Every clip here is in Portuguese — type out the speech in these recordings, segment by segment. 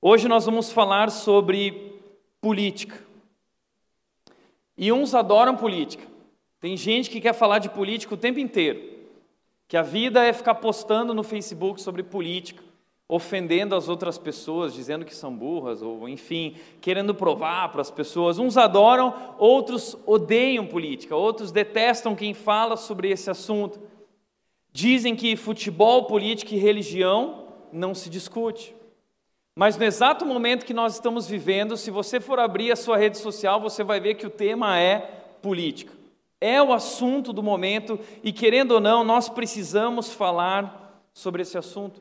Hoje nós vamos falar sobre política. E uns adoram política. Tem gente que quer falar de política o tempo inteiro. Que a vida é ficar postando no Facebook sobre política, ofendendo as outras pessoas, dizendo que são burras, ou enfim, querendo provar para as pessoas. Uns adoram, outros odeiam política, outros detestam quem fala sobre esse assunto. Dizem que futebol, política e religião não se discute. Mas no exato momento que nós estamos vivendo, se você for abrir a sua rede social, você vai ver que o tema é política. É o assunto do momento e, querendo ou não, nós precisamos falar sobre esse assunto.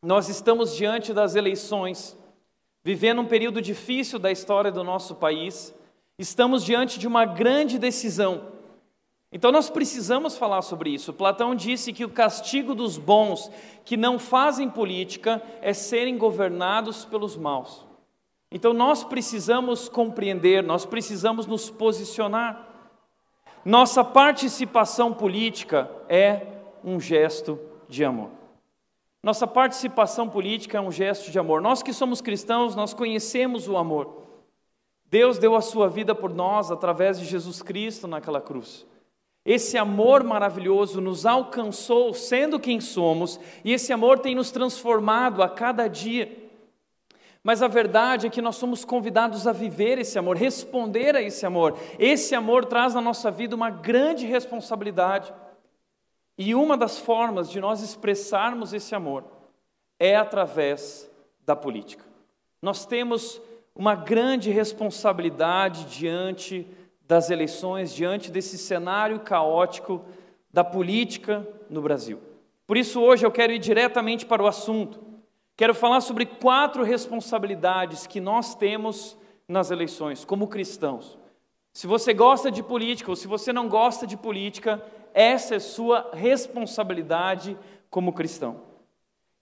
Nós estamos diante das eleições, vivendo um período difícil da história do nosso país, estamos diante de uma grande decisão. Então nós precisamos falar sobre isso. Platão disse que o castigo dos bons que não fazem política é serem governados pelos maus. Então nós precisamos compreender, nós precisamos nos posicionar. Nossa participação política é um gesto de amor. Nossa participação política é um gesto de amor. Nós que somos cristãos, nós conhecemos o amor. Deus deu a sua vida por nós através de Jesus Cristo naquela cruz. Esse amor maravilhoso nos alcançou sendo quem somos, e esse amor tem nos transformado a cada dia. Mas a verdade é que nós somos convidados a viver esse amor, responder a esse amor. Esse amor traz na nossa vida uma grande responsabilidade. E uma das formas de nós expressarmos esse amor é através da política. Nós temos uma grande responsabilidade diante das eleições, diante desse cenário caótico da política no Brasil. Por isso, hoje eu quero ir diretamente para o assunto. Quero falar sobre quatro responsabilidades que nós temos nas eleições, como cristãos. Se você gosta de política ou se você não gosta de política, essa é sua responsabilidade como cristão.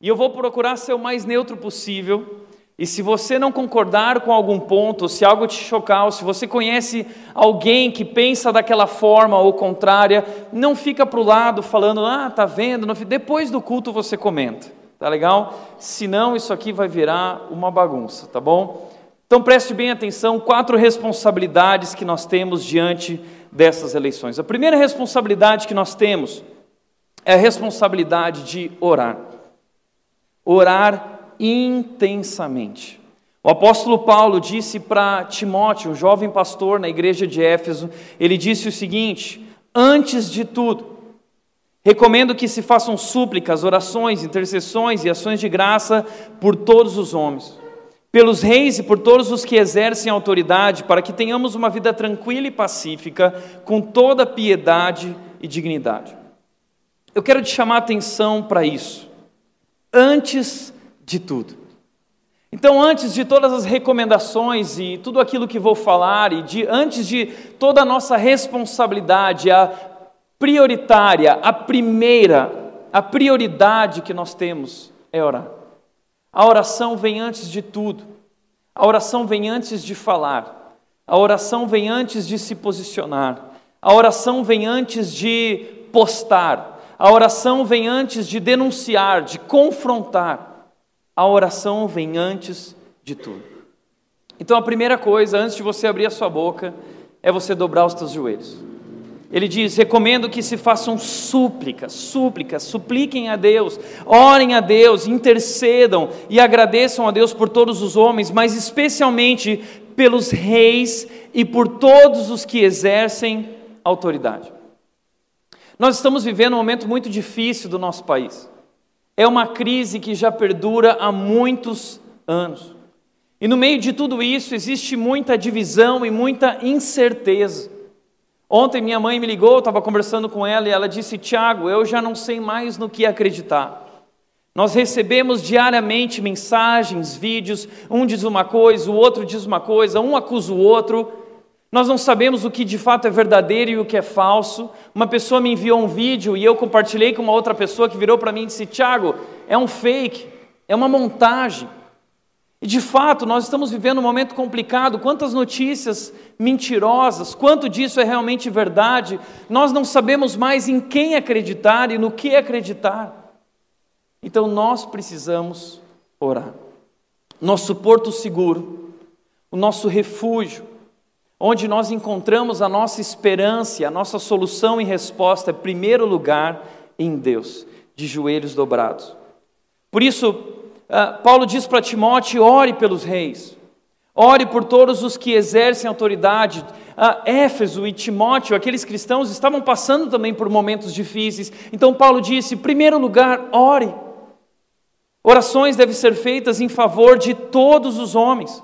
E eu vou procurar ser o mais neutro possível e se você não concordar com algum ponto, se algo te chocar, ou se você conhece alguém que pensa daquela forma ou contrária, não fica para o lado falando, ah, tá vendo? Depois do culto você comenta, tá legal? Senão isso aqui vai virar uma bagunça, tá bom? Então preste bem atenção, quatro responsabilidades que nós temos diante dessas eleições. A primeira responsabilidade que nós temos é a responsabilidade de orar. Orar intensamente. O apóstolo Paulo disse para Timóteo, um jovem pastor na igreja de Éfeso, ele disse o seguinte: Antes de tudo, recomendo que se façam súplicas, orações, intercessões e ações de graça por todos os homens, pelos reis e por todos os que exercem autoridade, para que tenhamos uma vida tranquila e pacífica, com toda piedade e dignidade. Eu quero te chamar a atenção para isso. Antes de tudo. Então, antes de todas as recomendações e tudo aquilo que vou falar, e de, antes de toda a nossa responsabilidade, a prioritária, a primeira, a prioridade que nós temos é orar. A oração vem antes de tudo. A oração vem antes de falar. A oração vem antes de se posicionar. A oração vem antes de postar. A oração vem antes de denunciar, de confrontar a oração vem antes de tudo. Então a primeira coisa, antes de você abrir a sua boca, é você dobrar os teus joelhos. Ele diz: recomendo que se façam súplicas, súplicas, supliquem a Deus, orem a Deus, intercedam e agradeçam a Deus por todos os homens, mas especialmente pelos reis e por todos os que exercem autoridade. Nós estamos vivendo um momento muito difícil do nosso país. É uma crise que já perdura há muitos anos. E no meio de tudo isso existe muita divisão e muita incerteza. Ontem minha mãe me ligou, eu estava conversando com ela e ela disse: Tiago, eu já não sei mais no que acreditar. Nós recebemos diariamente mensagens, vídeos, um diz uma coisa, o outro diz uma coisa, um acusa o outro. Nós não sabemos o que de fato é verdadeiro e o que é falso. Uma pessoa me enviou um vídeo e eu compartilhei com uma outra pessoa que virou para mim e disse: Tiago, é um fake, é uma montagem. E de fato, nós estamos vivendo um momento complicado. Quantas notícias mentirosas, quanto disso é realmente verdade, nós não sabemos mais em quem acreditar e no que acreditar. Então nós precisamos orar. nosso porto seguro, o nosso refúgio, onde nós encontramos a nossa esperança, a nossa solução e resposta, em primeiro lugar, em Deus, de joelhos dobrados. Por isso, ah, Paulo diz para Timóteo: ore pelos reis, ore por todos os que exercem autoridade. Uh, Éfeso e Timóteo, aqueles cristãos, estavam passando também por momentos difíceis. Então, Paulo disse: em primeiro lugar, ore. Orações devem ser feitas em favor de todos os homens.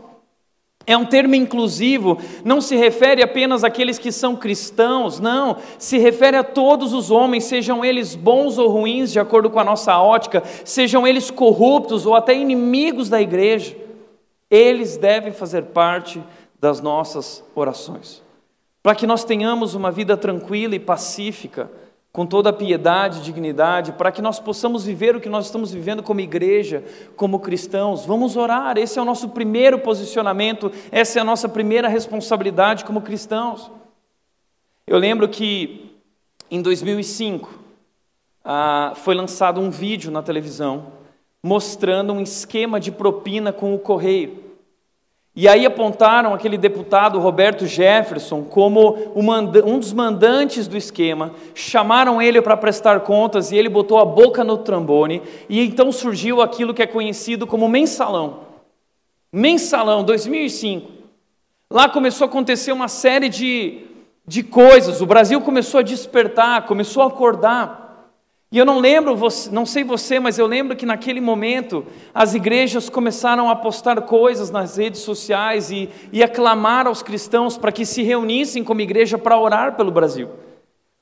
É um termo inclusivo, não se refere apenas àqueles que são cristãos, não, se refere a todos os homens, sejam eles bons ou ruins, de acordo com a nossa ótica, sejam eles corruptos ou até inimigos da igreja, eles devem fazer parte das nossas orações. Para que nós tenhamos uma vida tranquila e pacífica, com toda a piedade e dignidade, para que nós possamos viver o que nós estamos vivendo como igreja, como cristãos. Vamos orar, esse é o nosso primeiro posicionamento, essa é a nossa primeira responsabilidade como cristãos. Eu lembro que em 2005 ah, foi lançado um vídeo na televisão mostrando um esquema de propina com o correio. E aí apontaram aquele deputado Roberto Jefferson como um dos mandantes do esquema, chamaram ele para prestar contas e ele botou a boca no trambone, e então surgiu aquilo que é conhecido como mensalão. Mensalão, 2005. Lá começou a acontecer uma série de, de coisas, o Brasil começou a despertar, começou a acordar. E eu não lembro, não sei você, mas eu lembro que naquele momento as igrejas começaram a postar coisas nas redes sociais e, e a clamar aos cristãos para que se reunissem como igreja para orar pelo Brasil.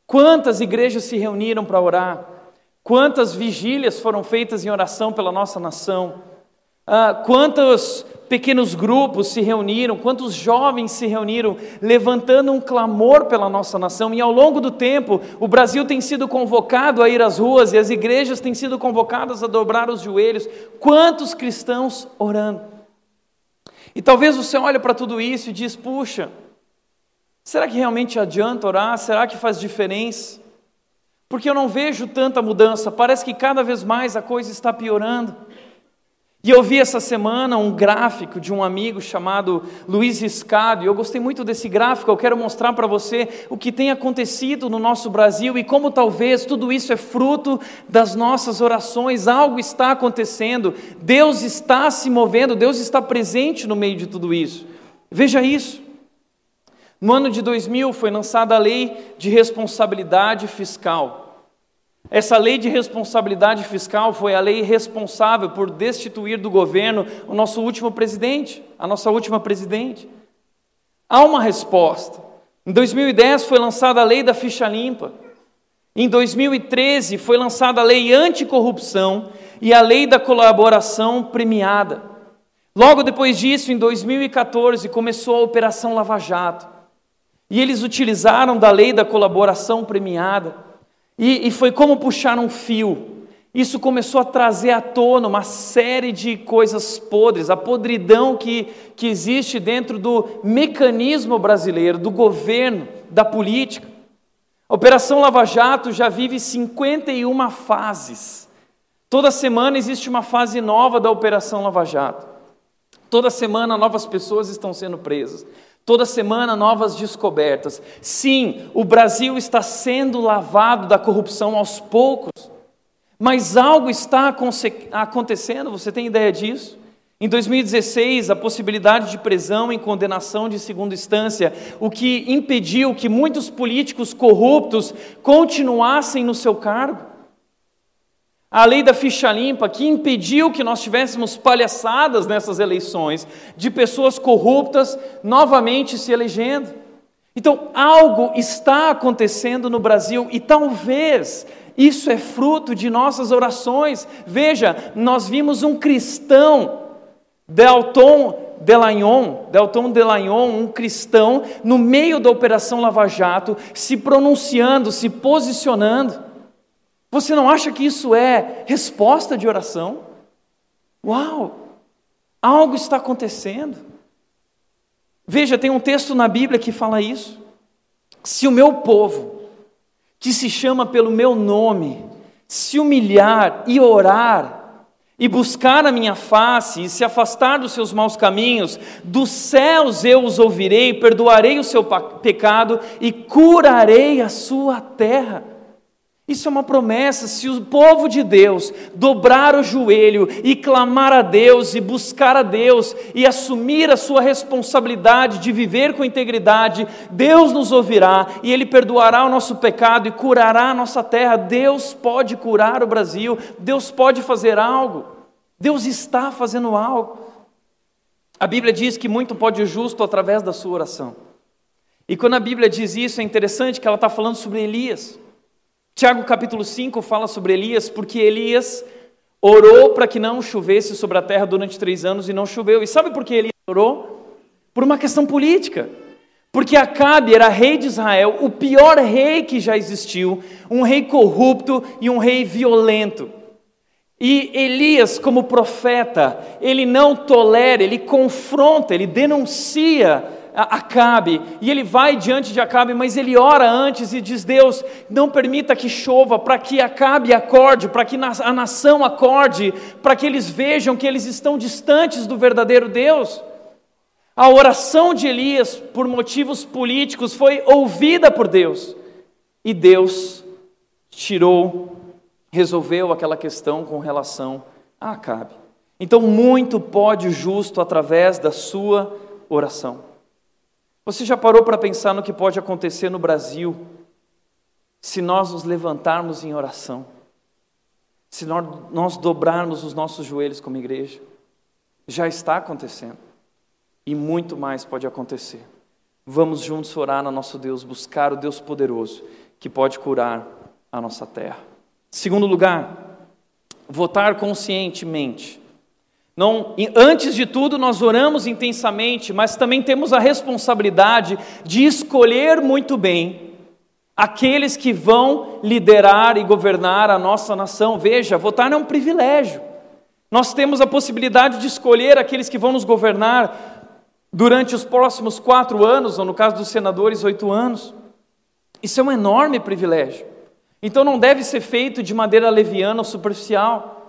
Quantas igrejas se reuniram para orar? Quantas vigílias foram feitas em oração pela nossa nação? Ah, quantos pequenos grupos se reuniram, quantos jovens se reuniram, levantando um clamor pela nossa nação, e ao longo do tempo, o Brasil tem sido convocado a ir às ruas e as igrejas têm sido convocadas a dobrar os joelhos. Quantos cristãos orando? E talvez você olhe para tudo isso e diz: puxa, será que realmente adianta orar? Será que faz diferença? Porque eu não vejo tanta mudança, parece que cada vez mais a coisa está piorando. E eu vi essa semana um gráfico de um amigo chamado Luiz Riscado, e eu gostei muito desse gráfico. Eu quero mostrar para você o que tem acontecido no nosso Brasil e como talvez tudo isso é fruto das nossas orações. Algo está acontecendo, Deus está se movendo, Deus está presente no meio de tudo isso. Veja isso. No ano de 2000 foi lançada a Lei de Responsabilidade Fiscal. Essa lei de responsabilidade fiscal foi a lei responsável por destituir do governo o nosso último presidente, a nossa última presidente. Há uma resposta. Em 2010 foi lançada a lei da ficha limpa. Em 2013 foi lançada a lei anticorrupção e a lei da colaboração premiada. Logo depois disso, em 2014, começou a Operação Lava Jato. E eles utilizaram da lei da colaboração premiada e, e foi como puxar um fio. Isso começou a trazer à tona uma série de coisas podres, a podridão que, que existe dentro do mecanismo brasileiro, do governo, da política. A Operação Lava Jato já vive 51 fases. Toda semana existe uma fase nova da Operação Lava Jato. Toda semana novas pessoas estão sendo presas. Toda semana novas descobertas. Sim, o Brasil está sendo lavado da corrupção aos poucos, mas algo está acontecendo, você tem ideia disso? Em 2016, a possibilidade de prisão em condenação de segunda instância, o que impediu que muitos políticos corruptos continuassem no seu cargo a lei da ficha limpa, que impediu que nós tivéssemos palhaçadas nessas eleições, de pessoas corruptas novamente se elegendo. Então, algo está acontecendo no Brasil e talvez isso é fruto de nossas orações. Veja, nós vimos um cristão, Delton Delagnon, Delton Delagnon, um cristão, no meio da Operação Lava Jato, se pronunciando, se posicionando. Você não acha que isso é resposta de oração? Uau! Algo está acontecendo. Veja, tem um texto na Bíblia que fala isso. Se o meu povo, que se chama pelo meu nome, se humilhar e orar, e buscar a minha face e se afastar dos seus maus caminhos, dos céus eu os ouvirei, perdoarei o seu pecado e curarei a sua terra. Isso é uma promessa. Se o povo de Deus dobrar o joelho e clamar a Deus e buscar a Deus e assumir a sua responsabilidade de viver com integridade, Deus nos ouvirá e Ele perdoará o nosso pecado e curará a nossa terra. Deus pode curar o Brasil, Deus pode fazer algo, Deus está fazendo algo. A Bíblia diz que muito pode o justo através da sua oração. E quando a Bíblia diz isso, é interessante que ela está falando sobre Elias. Tiago capítulo 5 fala sobre Elias, porque Elias orou para que não chovesse sobre a terra durante três anos e não choveu. E sabe por que Elias orou? Por uma questão política. Porque Acabe era rei de Israel, o pior rei que já existiu, um rei corrupto e um rei violento. E Elias, como profeta, ele não tolera, ele confronta, ele denuncia Acabe, e ele vai diante de Acabe, mas ele ora antes e diz: Deus, não permita que chova, para que Acabe acorde, para que a nação acorde, para que eles vejam que eles estão distantes do verdadeiro Deus. A oração de Elias, por motivos políticos, foi ouvida por Deus, e Deus tirou, resolveu aquela questão com relação a Acabe. Então, muito pode o justo através da sua oração. Você já parou para pensar no que pode acontecer no Brasil se nós nos levantarmos em oração? Se nós, dobrarmos os nossos joelhos como igreja? Já está acontecendo. E muito mais pode acontecer. Vamos juntos orar no nosso Deus, buscar o Deus poderoso que pode curar a nossa terra. Segundo lugar, votar conscientemente. Não, antes de tudo, nós oramos intensamente, mas também temos a responsabilidade de escolher muito bem aqueles que vão liderar e governar a nossa nação. Veja, votar não é um privilégio. Nós temos a possibilidade de escolher aqueles que vão nos governar durante os próximos quatro anos, ou no caso dos senadores, oito anos. Isso é um enorme privilégio. Então não deve ser feito de maneira leviana ou superficial.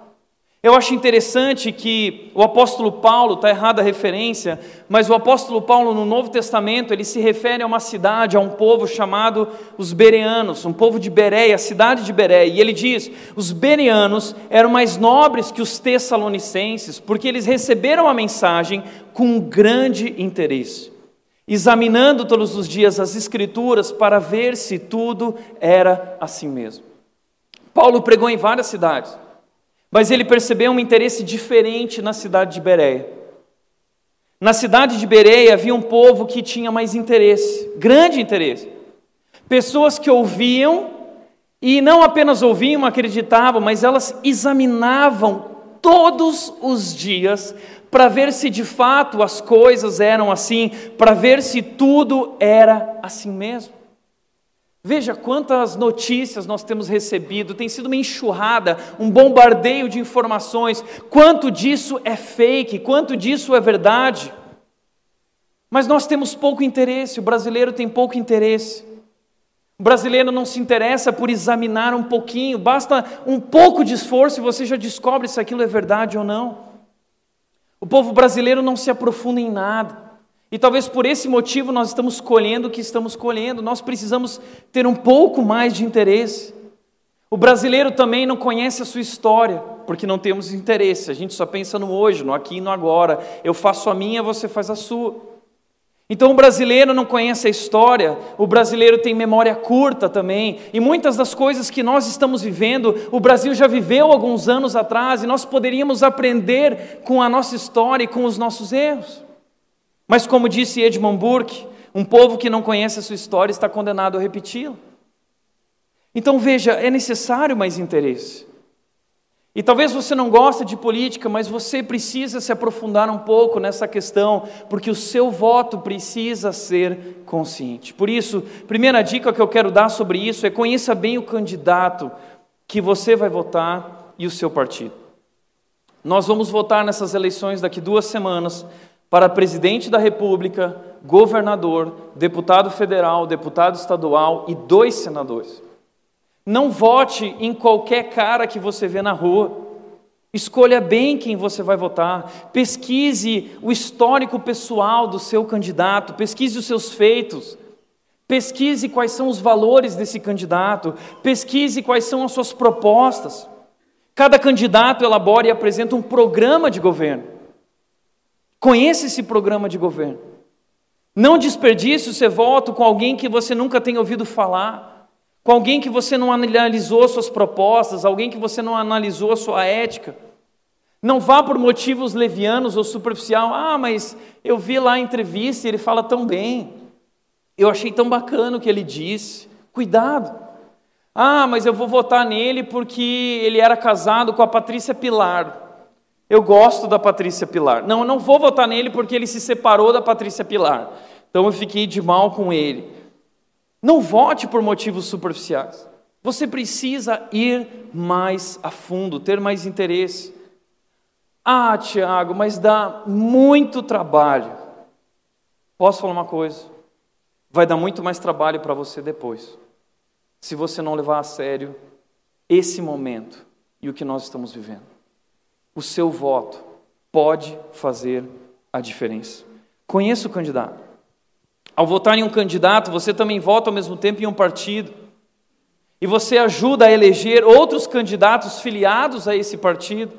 Eu acho interessante que o apóstolo Paulo, está errada a referência, mas o apóstolo Paulo no Novo Testamento, ele se refere a uma cidade, a um povo chamado os Bereanos, um povo de Bereia, a cidade de Bereia, e ele diz, os Bereanos eram mais nobres que os Tessalonicenses, porque eles receberam a mensagem com grande interesse, examinando todos os dias as escrituras para ver se tudo era assim mesmo. Paulo pregou em várias cidades, mas ele percebeu um interesse diferente na cidade de Bereia. Na cidade de Bereia havia um povo que tinha mais interesse, grande interesse. Pessoas que ouviam e não apenas ouviam, acreditavam, mas elas examinavam todos os dias para ver se de fato as coisas eram assim, para ver se tudo era assim mesmo. Veja quantas notícias nós temos recebido, tem sido uma enxurrada, um bombardeio de informações. Quanto disso é fake, quanto disso é verdade. Mas nós temos pouco interesse, o brasileiro tem pouco interesse. O brasileiro não se interessa por examinar um pouquinho, basta um pouco de esforço e você já descobre se aquilo é verdade ou não. O povo brasileiro não se aprofunda em nada. E talvez por esse motivo nós estamos colhendo o que estamos colhendo, nós precisamos ter um pouco mais de interesse. O brasileiro também não conhece a sua história, porque não temos interesse, a gente só pensa no hoje, no aqui e no agora. Eu faço a minha, você faz a sua. Então o brasileiro não conhece a história, o brasileiro tem memória curta também, e muitas das coisas que nós estamos vivendo, o Brasil já viveu alguns anos atrás, e nós poderíamos aprender com a nossa história e com os nossos erros. Mas, como disse Edmund Burke, um povo que não conhece a sua história está condenado a repeti-la. Então veja, é necessário mais interesse. E talvez você não goste de política, mas você precisa se aprofundar um pouco nessa questão, porque o seu voto precisa ser consciente. Por isso, primeira dica que eu quero dar sobre isso é conheça bem o candidato que você vai votar e o seu partido. Nós vamos votar nessas eleições daqui duas semanas para presidente da República, governador, deputado federal, deputado estadual e dois senadores. Não vote em qualquer cara que você vê na rua. Escolha bem quem você vai votar. Pesquise o histórico pessoal do seu candidato. Pesquise os seus feitos. Pesquise quais são os valores desse candidato. Pesquise quais são as suas propostas. Cada candidato elabora e apresenta um programa de governo. Conheça esse programa de governo. Não desperdice o seu voto com alguém que você nunca tenha ouvido falar, com alguém que você não analisou suas propostas, alguém que você não analisou sua ética. Não vá por motivos levianos ou superficial. Ah, mas eu vi lá a entrevista e ele fala tão bem. Eu achei tão bacana o que ele disse. Cuidado. Ah, mas eu vou votar nele porque ele era casado com a Patrícia Pilar. Eu gosto da Patrícia Pilar. Não, eu não vou votar nele porque ele se separou da Patrícia Pilar. Então eu fiquei de mal com ele. Não vote por motivos superficiais. Você precisa ir mais a fundo, ter mais interesse. Ah, Tiago, mas dá muito trabalho. Posso falar uma coisa? Vai dar muito mais trabalho para você depois, se você não levar a sério esse momento e o que nós estamos vivendo o seu voto pode fazer a diferença. Conheça o candidato. Ao votar em um candidato, você também vota ao mesmo tempo em um partido. E você ajuda a eleger outros candidatos filiados a esse partido.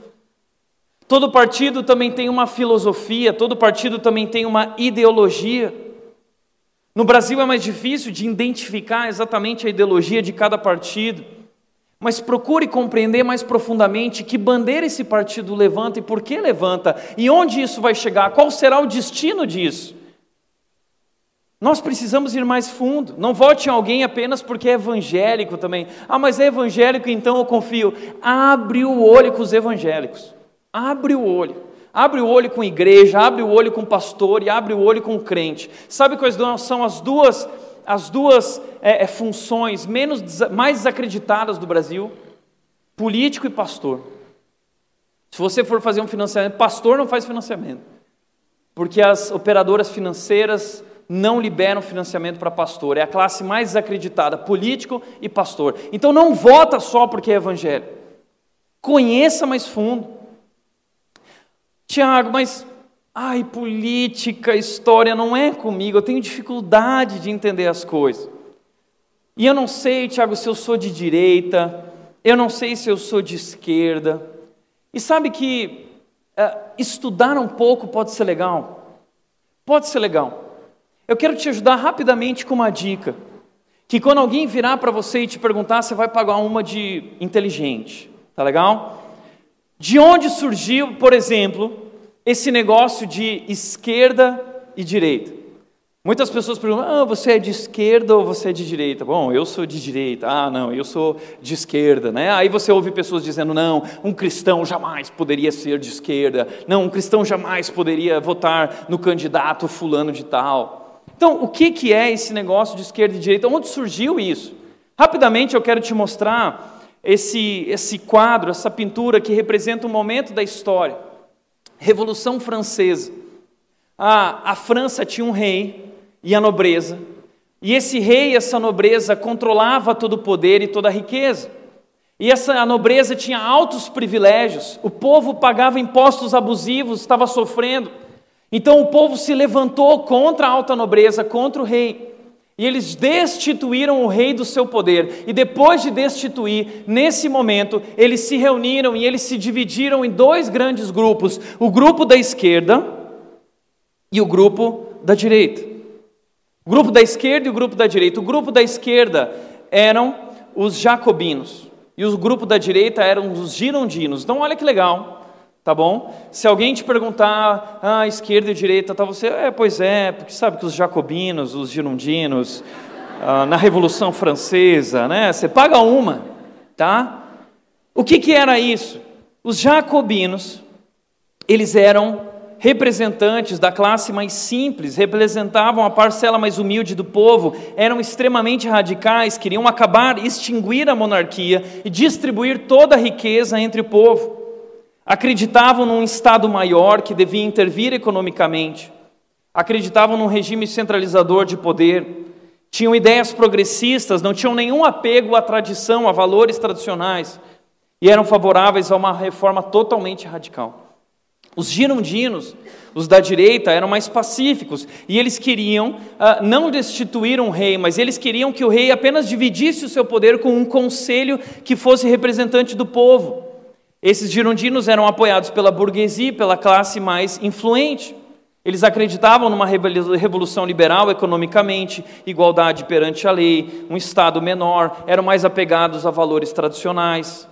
Todo partido também tem uma filosofia, todo partido também tem uma ideologia. No Brasil é mais difícil de identificar exatamente a ideologia de cada partido. Mas procure compreender mais profundamente que bandeira esse partido levanta e por que levanta, e onde isso vai chegar, qual será o destino disso. Nós precisamos ir mais fundo. Não vote em alguém apenas porque é evangélico também. Ah, mas é evangélico, então eu confio. Abre o olho com os evangélicos. Abre o olho. Abre o olho com igreja, abre o olho com pastor e abre o olho com crente. Sabe quais são as duas as duas é, é, funções menos, mais desacreditadas do Brasil: político e pastor. Se você for fazer um financiamento, pastor não faz financiamento, porque as operadoras financeiras não liberam financiamento para pastor. É a classe mais desacreditada, político e pastor. Então não vota só porque é evangelho. Conheça mais fundo. Tiago, mas Ai, política, história não é comigo, eu tenho dificuldade de entender as coisas. E eu não sei, Tiago, se eu sou de direita, eu não sei se eu sou de esquerda. E sabe que uh, estudar um pouco pode ser legal? Pode ser legal. Eu quero te ajudar rapidamente com uma dica. Que quando alguém virar para você e te perguntar, você vai pagar uma de inteligente. Tá legal? De onde surgiu, por exemplo, esse negócio de esquerda e direita. Muitas pessoas perguntam: ah, você é de esquerda ou você é de direita? Bom, eu sou de direita. Ah, não, eu sou de esquerda, né? Aí você ouve pessoas dizendo: não, um cristão jamais poderia ser de esquerda. Não, um cristão jamais poderia votar no candidato fulano de tal. Então, o que, que é esse negócio de esquerda e direita? Onde surgiu isso? Rapidamente eu quero te mostrar esse, esse quadro, essa pintura que representa um momento da história. Revolução Francesa. A, a França tinha um rei e a nobreza, e esse rei e essa nobreza controlava todo o poder e toda a riqueza. E essa a nobreza tinha altos privilégios, o povo pagava impostos abusivos, estava sofrendo. Então o povo se levantou contra a alta nobreza, contra o rei. E eles destituíram o rei do seu poder. E depois de destituir, nesse momento, eles se reuniram e eles se dividiram em dois grandes grupos: o grupo da esquerda e o grupo da direita. O grupo da esquerda e o grupo da direita. O grupo da esquerda eram os jacobinos e o grupo da direita eram os girondinos. Então, olha que legal. Tá bom? Se alguém te perguntar, ah, esquerda e direita, tá você, é, pois é, porque sabe que os jacobinos, os girondinos, ah, na Revolução Francesa, né? Você paga uma, tá? O que que era isso? Os jacobinos, eles eram representantes da classe mais simples, representavam a parcela mais humilde do povo, eram extremamente radicais, queriam acabar, extinguir a monarquia e distribuir toda a riqueza entre o povo. Acreditavam num Estado maior que devia intervir economicamente. Acreditavam num regime centralizador de poder. Tinham ideias progressistas, não tinham nenhum apego à tradição, a valores tradicionais. e eram favoráveis a uma reforma totalmente radical. Os girondinos, os da direita, eram mais pacíficos e eles queriam uh, não destituir um rei, mas eles queriam que o rei apenas dividisse o seu poder com um conselho que fosse representante do povo. Esses girondinos eram apoiados pela burguesia, pela classe mais influente. Eles acreditavam numa revolução liberal economicamente, igualdade perante a lei, um Estado menor, eram mais apegados a valores tradicionais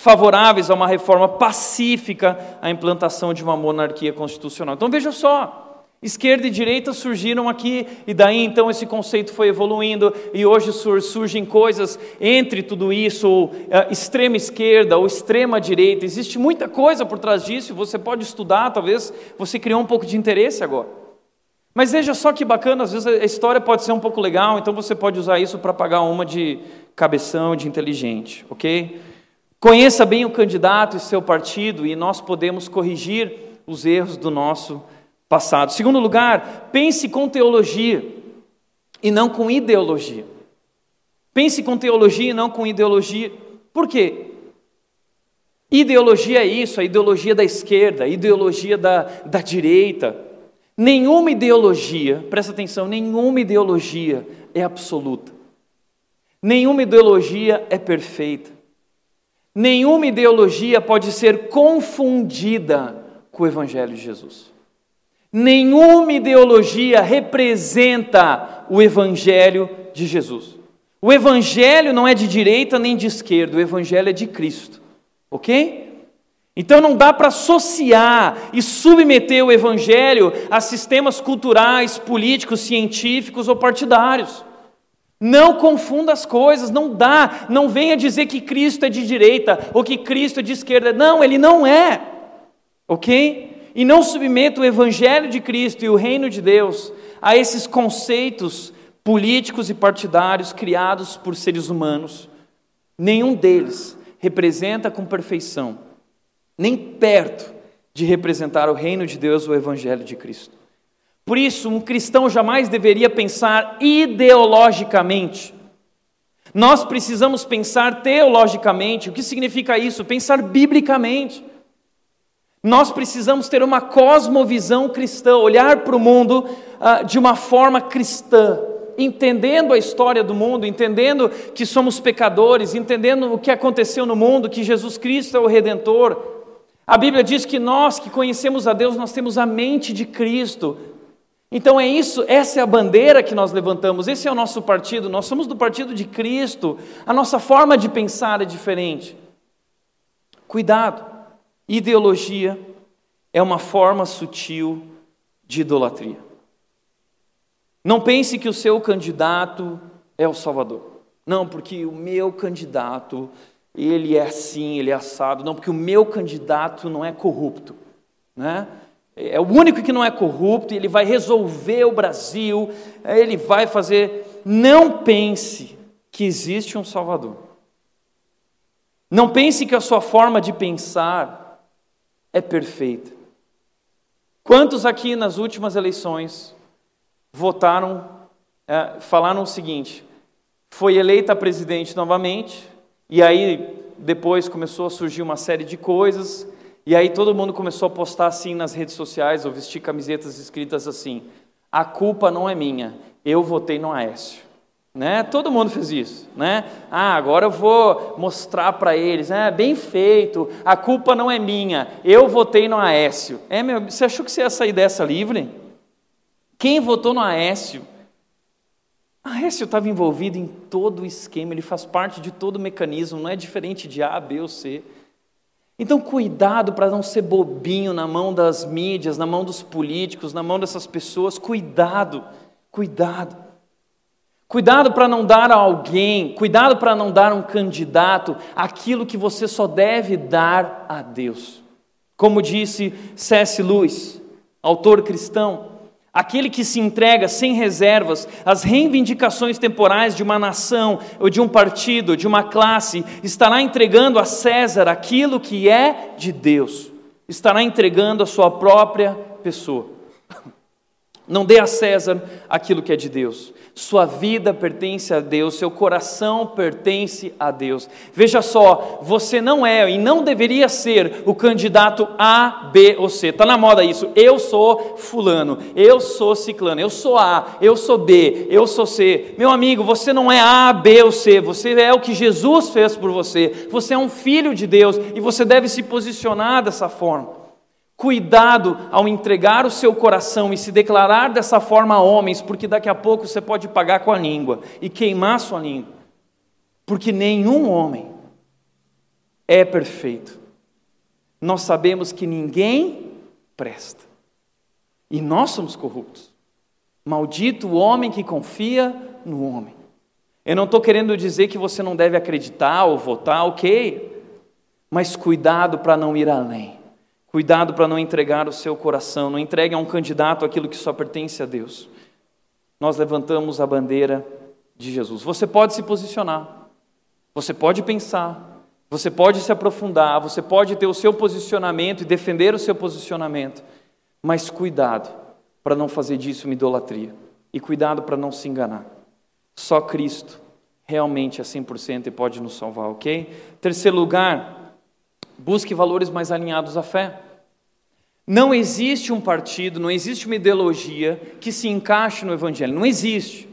favoráveis a uma reforma pacífica, à implantação de uma monarquia constitucional. Então veja só, esquerda e direita surgiram aqui, e daí então esse conceito foi evoluindo, e hoje surgem coisas entre tudo isso, ou uh, extrema esquerda ou extrema direita, existe muita coisa por trás disso, você pode estudar, talvez você criou um pouco de interesse agora. Mas veja só que bacana, às vezes a história pode ser um pouco legal, então você pode usar isso para pagar uma de cabeção, de inteligente, ok? Conheça bem o candidato e seu partido e nós podemos corrigir os erros do nosso passado. Segundo lugar, pense com teologia e não com ideologia. Pense com teologia e não com ideologia. Por quê? Ideologia é isso, a ideologia da esquerda, a ideologia da, da direita. Nenhuma ideologia, presta atenção, nenhuma ideologia é absoluta. Nenhuma ideologia é perfeita. Nenhuma ideologia pode ser confundida com o Evangelho de Jesus. Nenhuma ideologia representa o Evangelho de Jesus. O Evangelho não é de direita nem de esquerda, o Evangelho é de Cristo, ok? Então não dá para associar e submeter o Evangelho a sistemas culturais, políticos, científicos ou partidários. Não confunda as coisas, não dá. Não venha dizer que Cristo é de direita ou que Cristo é de esquerda. Não, ele não é. Ok? E não submeta o Evangelho de Cristo e o reino de Deus a esses conceitos políticos e partidários criados por seres humanos. Nenhum deles representa com perfeição, nem perto de representar o reino de Deus ou o Evangelho de Cristo. Por isso, um cristão jamais deveria pensar ideologicamente. Nós precisamos pensar teologicamente. O que significa isso? Pensar biblicamente. Nós precisamos ter uma cosmovisão cristã, olhar para o mundo uh, de uma forma cristã, entendendo a história do mundo, entendendo que somos pecadores, entendendo o que aconteceu no mundo, que Jesus Cristo é o Redentor. A Bíblia diz que nós que conhecemos a Deus, nós temos a mente de Cristo, então é isso, essa é a bandeira que nós levantamos, esse é o nosso partido, nós somos do partido de Cristo, a nossa forma de pensar é diferente. Cuidado, ideologia é uma forma sutil de idolatria. Não pense que o seu candidato é o Salvador. Não, porque o meu candidato, ele é assim, ele é assado. Não, porque o meu candidato não é corrupto. Né? é o único que não é corrupto, ele vai resolver o Brasil, ele vai fazer. Não pense que existe um Salvador. Não pense que a sua forma de pensar é perfeita. Quantos aqui nas últimas eleições votaram, é, falaram o seguinte: foi eleita presidente novamente, e aí depois começou a surgir uma série de coisas, e aí todo mundo começou a postar assim nas redes sociais, ou vestir camisetas escritas assim: a culpa não é minha, eu votei no Aécio. Né? Todo mundo fez isso, né? Ah, agora eu vou mostrar para eles, né? Bem feito, a culpa não é minha, eu votei no Aécio. É, meu, você achou que você ia sair dessa livre? Quem votou no Aécio? Aécio estava envolvido em todo o esquema, ele faz parte de todo o mecanismo, não é diferente de A, B ou C. Então, cuidado para não ser bobinho na mão das mídias, na mão dos políticos, na mão dessas pessoas. Cuidado, cuidado. Cuidado para não dar a alguém, cuidado para não dar a um candidato aquilo que você só deve dar a Deus. Como disse C.S. Lewis, autor cristão, Aquele que se entrega sem reservas às reivindicações temporais de uma nação, ou de um partido, de uma classe, estará entregando a César aquilo que é de Deus, estará entregando a sua própria pessoa. Não dê a César aquilo que é de Deus. Sua vida pertence a Deus, seu coração pertence a Deus. Veja só, você não é e não deveria ser o candidato A, B ou C. Está na moda isso. Eu sou fulano, eu sou ciclano, eu sou A, eu sou B, eu sou C. Meu amigo, você não é A, B ou C. Você é o que Jesus fez por você. Você é um filho de Deus e você deve se posicionar dessa forma. Cuidado ao entregar o seu coração e se declarar dessa forma a homens, porque daqui a pouco você pode pagar com a língua e queimar sua língua. Porque nenhum homem é perfeito. Nós sabemos que ninguém presta. E nós somos corruptos. Maldito o homem que confia no homem. Eu não estou querendo dizer que você não deve acreditar ou votar, ok. Mas cuidado para não ir além. Cuidado para não entregar o seu coração, não entregue a um candidato aquilo que só pertence a Deus. Nós levantamos a bandeira de Jesus. Você pode se posicionar, você pode pensar, você pode se aprofundar, você pode ter o seu posicionamento e defender o seu posicionamento, mas cuidado para não fazer disso uma idolatria e cuidado para não se enganar. Só Cristo realmente é 100% e pode nos salvar, ok? Terceiro lugar, Busque valores mais alinhados à fé. Não existe um partido, não existe uma ideologia que se encaixe no Evangelho. Não existe.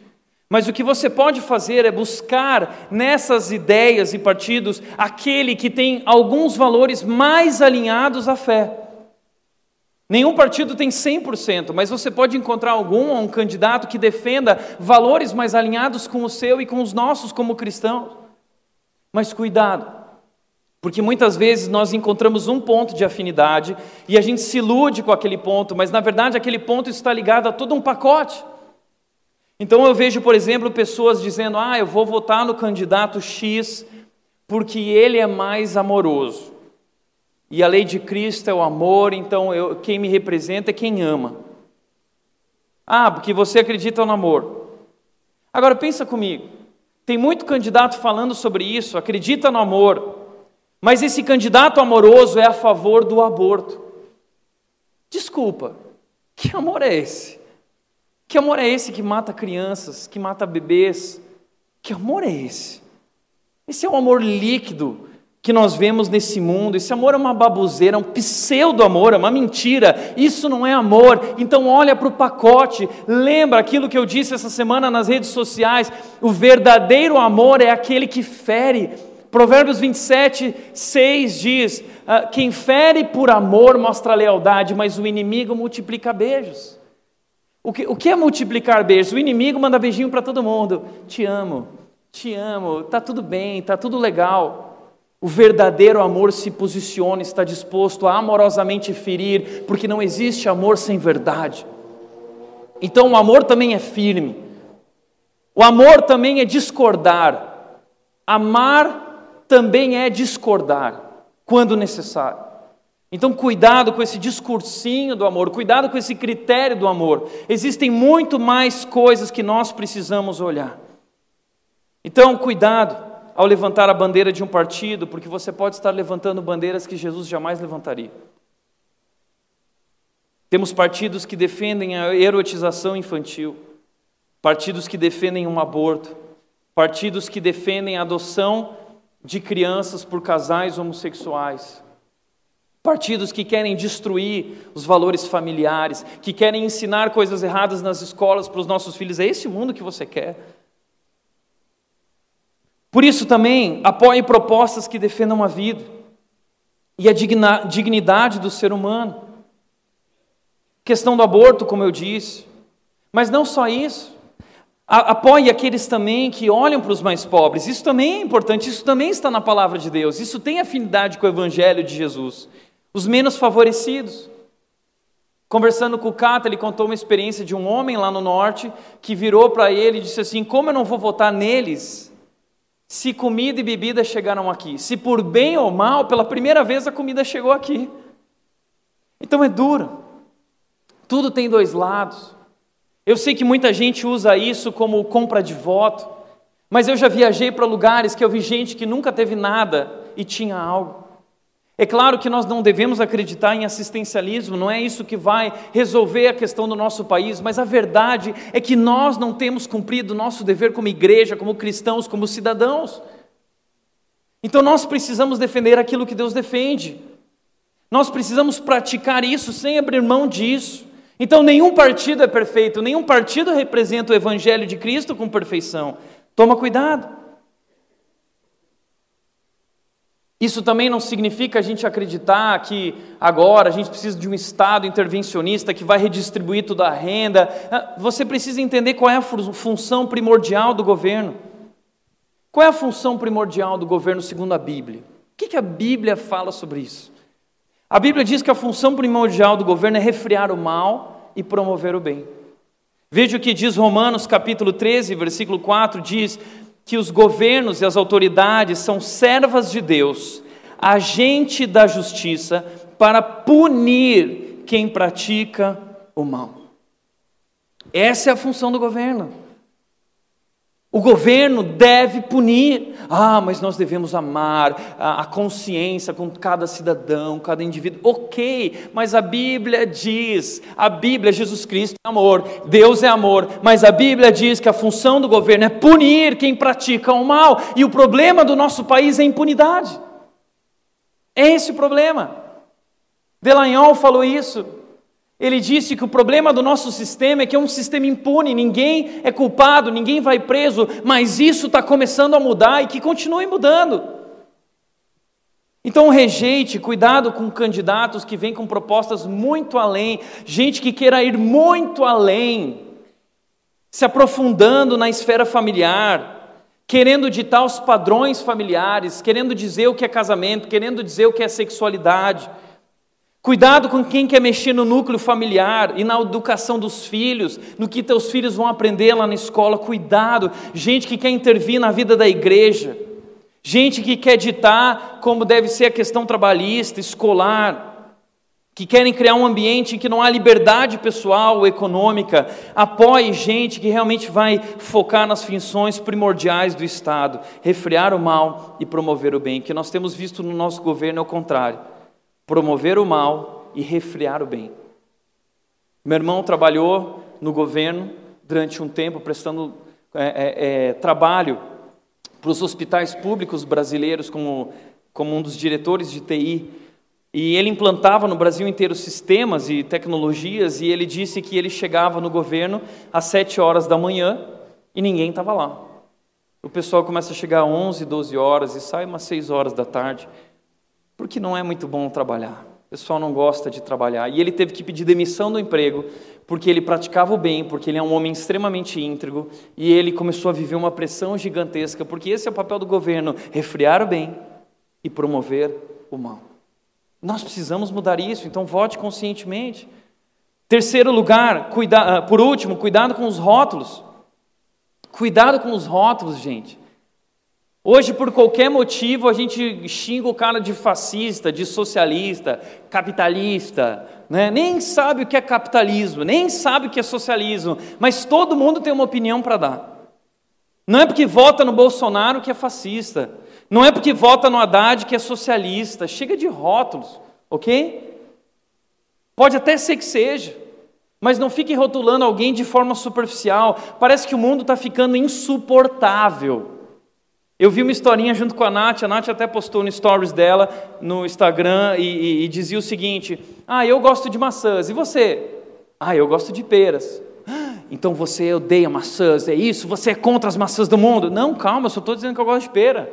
Mas o que você pode fazer é buscar nessas ideias e partidos aquele que tem alguns valores mais alinhados à fé. Nenhum partido tem 100%, mas você pode encontrar algum ou um candidato que defenda valores mais alinhados com o seu e com os nossos como cristãos. Mas cuidado, porque muitas vezes nós encontramos um ponto de afinidade e a gente se ilude com aquele ponto, mas na verdade aquele ponto está ligado a todo um pacote. Então eu vejo, por exemplo, pessoas dizendo: ah, eu vou votar no candidato X porque ele é mais amoroso. E a lei de Cristo é o amor, então eu, quem me representa é quem ama. Ah, porque você acredita no amor. Agora pensa comigo. Tem muito candidato falando sobre isso, acredita no amor, mas esse candidato amoroso é a favor do aborto. Desculpa, que amor é esse? Que amor é esse que mata crianças, que mata bebês? Que amor é esse? Esse é o amor líquido que nós vemos nesse mundo. Esse amor é uma babuzeira, é um pseudo-amor, é uma mentira. Isso não é amor. Então olha para o pacote, lembra aquilo que eu disse essa semana nas redes sociais. O verdadeiro amor é aquele que fere, Provérbios 27, 6 diz: ah, Quem fere por amor mostra lealdade, mas o inimigo multiplica beijos. O que, o que é multiplicar beijos? O inimigo manda beijinho para todo mundo. Te amo, te amo, está tudo bem, está tudo legal. O verdadeiro amor se posiciona, está disposto a amorosamente ferir, porque não existe amor sem verdade. Então o amor também é firme. O amor também é discordar. Amar também é discordar, quando necessário. Então, cuidado com esse discursinho do amor, cuidado com esse critério do amor. Existem muito mais coisas que nós precisamos olhar. Então, cuidado ao levantar a bandeira de um partido, porque você pode estar levantando bandeiras que Jesus jamais levantaria. Temos partidos que defendem a erotização infantil, partidos que defendem um aborto, partidos que defendem a adoção de crianças por casais homossexuais. Partidos que querem destruir os valores familiares, que querem ensinar coisas erradas nas escolas para os nossos filhos. É esse mundo que você quer? Por isso também apoie propostas que defendam a vida e a dignidade do ser humano. Questão do aborto, como eu disse. Mas não só isso. Apoie aqueles também que olham para os mais pobres. Isso também é importante, isso também está na palavra de Deus. Isso tem afinidade com o evangelho de Jesus. Os menos favorecidos. Conversando com o Cata, ele contou uma experiência de um homem lá no norte que virou para ele e disse assim: Como eu não vou votar neles se comida e bebida chegaram aqui? Se por bem ou mal, pela primeira vez a comida chegou aqui. Então é duro. Tudo tem dois lados. Eu sei que muita gente usa isso como compra de voto, mas eu já viajei para lugares que eu vi gente que nunca teve nada e tinha algo. É claro que nós não devemos acreditar em assistencialismo, não é isso que vai resolver a questão do nosso país, mas a verdade é que nós não temos cumprido o nosso dever como igreja, como cristãos, como cidadãos. Então nós precisamos defender aquilo que Deus defende. Nós precisamos praticar isso sem abrir mão disso. Então nenhum partido é perfeito, nenhum partido representa o evangelho de Cristo com perfeição. Toma cuidado. Isso também não significa a gente acreditar que agora a gente precisa de um Estado intervencionista que vai redistribuir toda a renda. Ah, você precisa entender qual é a função primordial do governo. Qual é a função primordial do governo segundo a Bíblia? O que a Bíblia fala sobre isso? A Bíblia diz que a função primordial do governo é refrear o mal e promover o bem. Veja o que diz Romanos capítulo 13, versículo 4, diz: que os governos e as autoridades são servas de Deus, agente da justiça, para punir quem pratica o mal. Essa é a função do governo. O governo deve punir. Ah, mas nós devemos amar a consciência com cada cidadão, cada indivíduo. Ok, mas a Bíblia diz, a Bíblia, Jesus Cristo é amor, Deus é amor, mas a Bíblia diz que a função do governo é punir quem pratica o mal. E o problema do nosso país é impunidade. É esse o problema. Delanhol falou isso. Ele disse que o problema do nosso sistema é que é um sistema impune, ninguém é culpado, ninguém vai preso, mas isso está começando a mudar e que continue mudando. Então rejeite, cuidado com candidatos que vêm com propostas muito além, gente que queira ir muito além, se aprofundando na esfera familiar, querendo ditar os padrões familiares, querendo dizer o que é casamento, querendo dizer o que é sexualidade. Cuidado com quem quer mexer no núcleo familiar e na educação dos filhos, no que teus filhos vão aprender lá na escola. Cuidado, gente que quer intervir na vida da igreja, gente que quer ditar como deve ser a questão trabalhista, escolar, que querem criar um ambiente em que não há liberdade pessoal ou econômica. Apoie gente que realmente vai focar nas funções primordiais do Estado, refrear o mal e promover o bem. Que nós temos visto no nosso governo é o contrário promover o mal e refrear o bem. Meu irmão trabalhou no governo durante um tempo, prestando é, é, é, trabalho para os hospitais públicos brasileiros, como, como um dos diretores de TI. E ele implantava no Brasil inteiro sistemas e tecnologias, e ele disse que ele chegava no governo às sete horas da manhã e ninguém estava lá. O pessoal começa a chegar às 11, 12 horas e sai umas 6 horas da tarde porque não é muito bom trabalhar. O pessoal não gosta de trabalhar. E ele teve que pedir demissão do emprego, porque ele praticava o bem, porque ele é um homem extremamente íntegro, e ele começou a viver uma pressão gigantesca, porque esse é o papel do governo: refriar o bem e promover o mal. Nós precisamos mudar isso, então vote conscientemente. Terceiro lugar, cuida, ah, por último, cuidado com os rótulos. Cuidado com os rótulos, gente. Hoje, por qualquer motivo, a gente xinga o cara de fascista, de socialista, capitalista, né? nem sabe o que é capitalismo, nem sabe o que é socialismo, mas todo mundo tem uma opinião para dar. Não é porque vota no Bolsonaro que é fascista, não é porque vota no Haddad que é socialista, chega de rótulos, ok? Pode até ser que seja, mas não fique rotulando alguém de forma superficial, parece que o mundo está ficando insuportável. Eu vi uma historinha junto com a Nath, a Nath até postou no stories dela no Instagram e, e, e, dizia o seguinte: Ah, eu gosto de maçãs, e você? Ah, eu gosto de peras. Ah, então você odeia maçãs, é isso? Você é contra as maçãs do mundo? Não, calma, eu só estou dizendo que eu gosto de pera.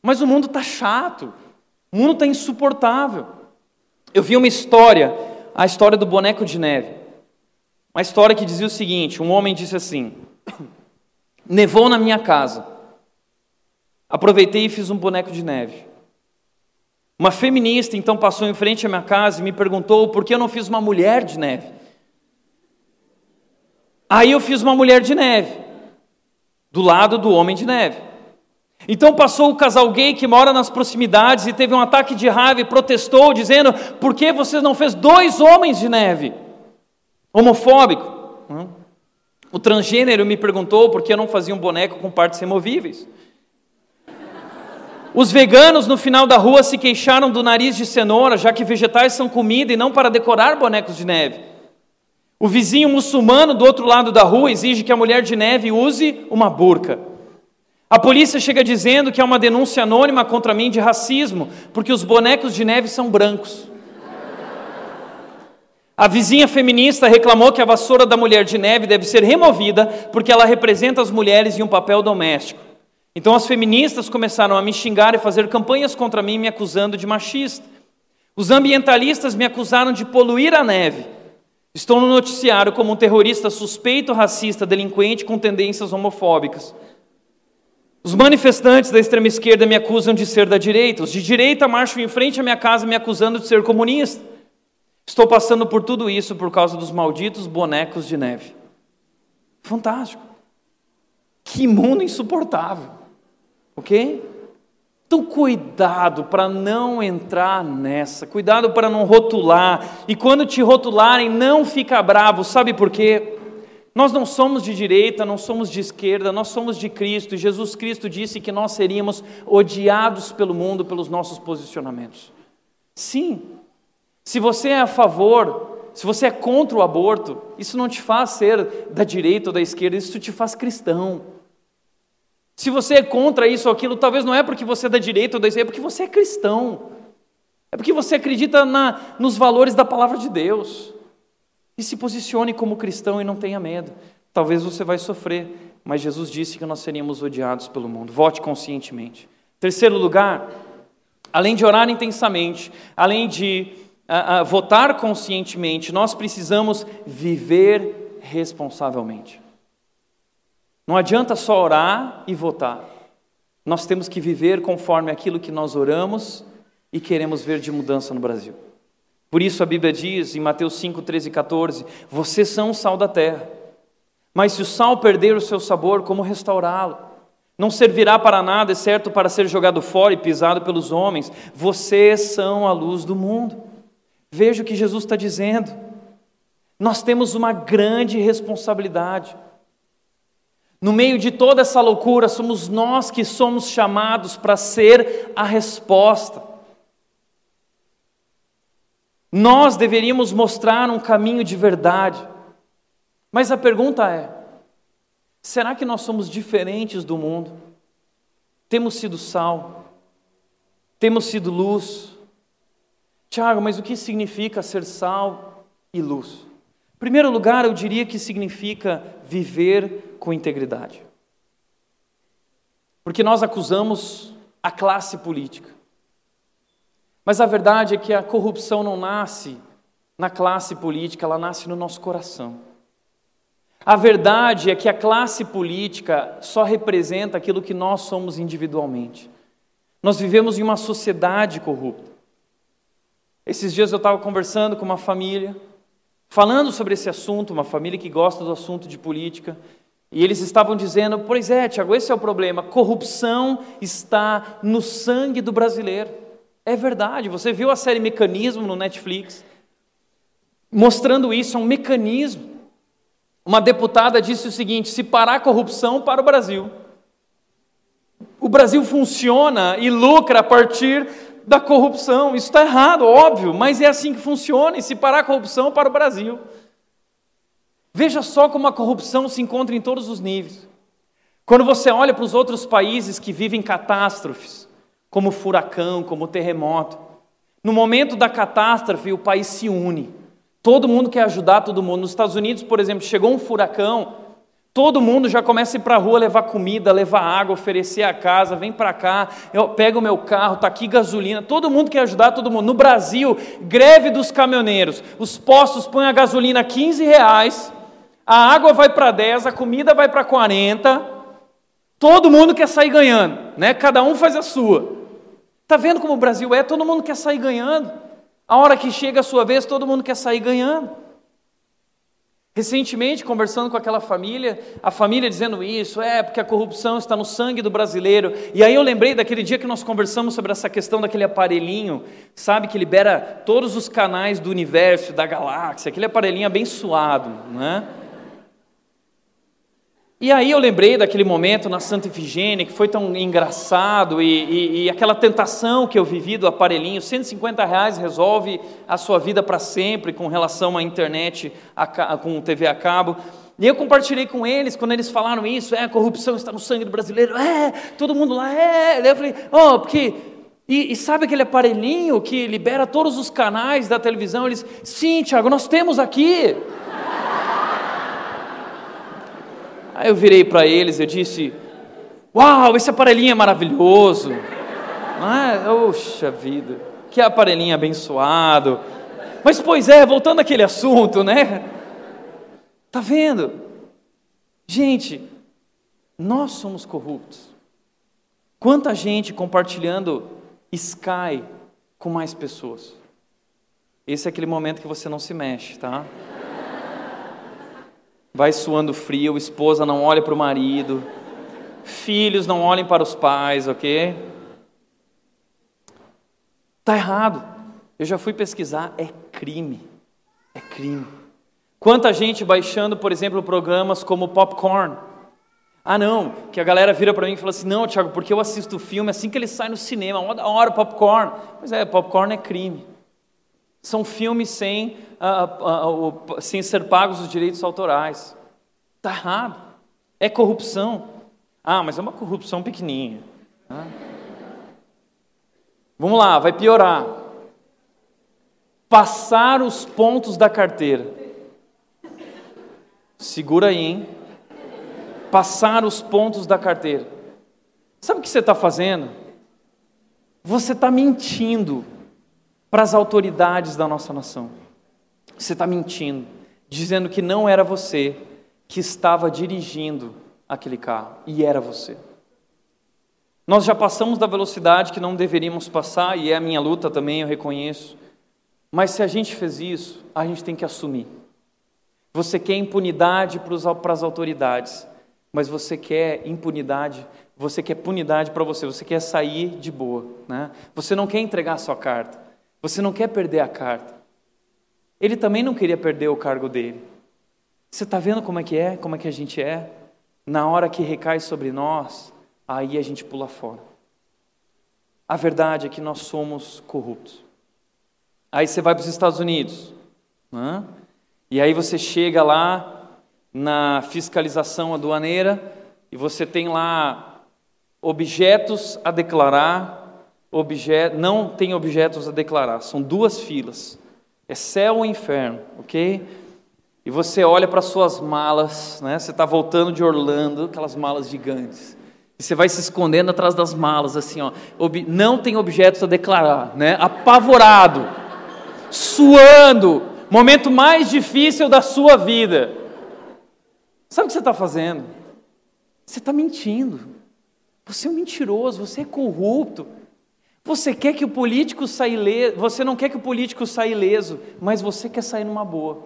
Mas o mundo está chato, o mundo está insuportável. Eu vi uma história, a história do boneco de neve. Uma história que dizia o seguinte: um homem disse assim: Nevou na minha casa. Aproveitei e fiz um boneco de neve. Uma feminista então passou em frente à minha casa e me perguntou por que eu não fiz uma mulher de neve. Aí eu fiz uma mulher de neve, do lado do homem de neve. Então passou o casal gay que mora nas proximidades e teve um ataque de raiva e protestou, dizendo: por que você não fez dois homens de neve? Homofóbico. O transgênero me perguntou por que eu não fazia um boneco com partes removíveis. Os veganos no final da rua se queixaram do nariz de cenoura, já que vegetais são comida e não para decorar bonecos de neve. O vizinho muçulmano do outro lado da rua exige que a mulher de neve use uma burca. A polícia chega dizendo que há uma denúncia anônima contra mim de racismo, porque os bonecos de neve são brancos. A vizinha feminista reclamou que a vassoura da mulher de neve deve ser removida porque ela representa as mulheres em um papel doméstico. Então as feministas começaram a me xingar e fazer campanhas contra mim, me acusando de machista. Os ambientalistas me acusaram de poluir a neve. Estou no noticiário como um terrorista suspeito, racista, delinquente com tendências homofóbicas. Os manifestantes da extrema esquerda me acusam de ser da direita. Os de direita marcham em frente à minha casa me acusando de ser comunista. Estou passando por tudo isso por causa dos malditos bonecos de neve. Fantástico. Que mundo insuportável. Ok? Então, cuidado para não entrar nessa, cuidado para não rotular, e quando te rotularem, não fica bravo, sabe por quê? Nós não somos de direita, não somos de esquerda, nós somos de Cristo, e Jesus Cristo disse que nós seríamos odiados pelo mundo pelos nossos posicionamentos. Sim, se você é a favor, se você é contra o aborto, isso não te faz ser da direita ou da esquerda, isso te faz cristão. Se você é contra isso ou aquilo, talvez não é porque você é da direita ou da esquerda, é porque você é cristão. É porque você acredita na, nos valores da palavra de Deus. E se posicione como cristão e não tenha medo. Talvez você vai sofrer, mas Jesus disse que nós seríamos odiados pelo mundo. Vote conscientemente. Terceiro lugar, além de orar intensamente, além de votar conscientemente, nós precisamos viver responsavelmente. Não adianta só orar e votar. Nós temos que viver conforme aquilo que nós oramos e queremos ver de mudança no Brasil. Por isso a Bíblia diz em Mateus 5, 13 e 14: Vocês são o sal da terra. Mas se o sal perder o seu sabor, como restaurá-lo? Não servirá para nada, exceto para ser jogado fora e pisado pelos homens. Vocês são a luz do mundo. Veja o que Jesus está dizendo. Nós temos uma grande responsabilidade. No meio de toda essa loucura, somos nós que somos chamados para ser a resposta. Nós deveríamos mostrar um caminho de verdade. Mas a pergunta é: será que nós somos diferentes do mundo? Temos sido sal? Temos sido luz? Tiago, mas o que significa ser sal e luz? Em primeiro lugar, eu diria que significa viver com integridade. Porque nós acusamos a classe política. Mas a verdade é que a corrupção não nasce na classe política, ela nasce no nosso coração. A verdade é que a classe política só representa aquilo que nós somos individualmente. Nós vivemos em uma sociedade corrupta. Esses dias eu estava conversando com uma família, falando sobre esse assunto, uma família que gosta do assunto de política, e eles estavam dizendo: Pois é, Tiago, esse é o problema. Corrupção está no sangue do brasileiro. É verdade, você viu a série Mecanismo no Netflix? Mostrando isso, é um mecanismo. Uma deputada disse o seguinte: se parar a corrupção, para o Brasil. O Brasil funciona e lucra a partir da corrupção. Isso está errado, óbvio, mas é assim que funciona. E se parar a corrupção, para o Brasil. Veja só como a corrupção se encontra em todos os níveis. Quando você olha para os outros países que vivem catástrofes, como furacão, como terremoto, no momento da catástrofe o país se une. Todo mundo quer ajudar todo mundo. Nos Estados Unidos, por exemplo, chegou um furacão, Todo mundo já começa a ir para a rua levar comida, levar água, oferecer a casa, vem para cá, eu pego o meu carro, está aqui gasolina. Todo mundo quer ajudar todo mundo. No Brasil, greve dos caminhoneiros. Os postos põem a gasolina a 15 reais, a água vai para 10, a comida vai para 40. Todo mundo quer sair ganhando, né? Cada um faz a sua. Está vendo como o Brasil é? Todo mundo quer sair ganhando. A hora que chega a sua vez, todo mundo quer sair ganhando. Recentemente, conversando com aquela família, a família dizendo isso, é porque a corrupção está no sangue do brasileiro. E aí eu lembrei daquele dia que nós conversamos sobre essa questão daquele aparelhinho, sabe, que libera todos os canais do universo, da galáxia, aquele aparelhinho abençoado, né? E aí eu lembrei daquele momento na Santa Efigênia, que foi tão engraçado, e, e, e, aquela tentação que eu vivi do aparelhinho, 150 reais resolve a sua vida para sempre com relação à internet, a, com TV a cabo. E eu compartilhei com eles, quando eles falaram isso, é, a corrupção está no sangue do brasileiro, é, todo mundo lá, é. Eu falei, oh, porque e, e, sabe aquele aparelhinho que libera todos os canais da televisão? Eles, sim, Tiago, nós temos aqui. Aí eu virei para eles, eu disse: Uau, esse aparelhinho é maravilhoso. Ah, oxa vida, que aparelhinho abençoado. Mas, pois é, voltando àquele assunto, né? Tá vendo? Gente, nós somos corruptos. Quanta gente compartilhando Sky com mais pessoas. Esse é aquele momento que você não se mexe, tá? Vai suando frio, esposa não olha para o marido, filhos não olhem para os pais, ok? Tá errado. Eu já fui pesquisar, é crime. É crime. Quanta gente baixando, por exemplo, programas como Popcorn. Ah, não, que a galera vira para mim e fala assim: não, Tiago, porque eu assisto o filme assim que ele sai no cinema, uma da hora, popcorn. Mas é, popcorn é crime. São filmes sem, uh, uh, uh, sem ser pagos os direitos autorais. Está errado. É corrupção. Ah, mas é uma corrupção pequenininha. Ah. Vamos lá, vai piorar. Passar os pontos da carteira. Segura aí, hein? Passar os pontos da carteira. Sabe o que você está fazendo? Você está mentindo para as autoridades da nossa nação. Você está mentindo, dizendo que não era você que estava dirigindo aquele carro, e era você. Nós já passamos da velocidade que não deveríamos passar, e é a minha luta também, eu reconheço. Mas se a gente fez isso, a gente tem que assumir. Você quer impunidade para as autoridades, mas você quer impunidade, você quer punidade para você, você quer sair de boa. Né? Você não quer entregar a sua carta. Você não quer perder a carta. Ele também não queria perder o cargo dele. Você está vendo como é que é, como é que a gente é? Na hora que recai sobre nós, aí a gente pula fora. A verdade é que nós somos corruptos. Aí você vai para os Estados Unidos, né? e aí você chega lá na fiscalização aduaneira e você tem lá objetos a declarar objeto, não tem objetos a declarar, são duas filas. É céu ou inferno, ok? E você olha para suas malas, né? Você está voltando de Orlando, aquelas malas gigantes. E você vai se escondendo atrás das malas, assim, ó. Não tem objetos a declarar, né? Apavorado, suando, momento mais difícil da sua vida. Sabe o que você está fazendo? Você está mentindo. Você é um mentiroso, você é corrupto. Você quer que o político saia ileso, você não quer que o político saia ileso, mas você quer sair numa boa.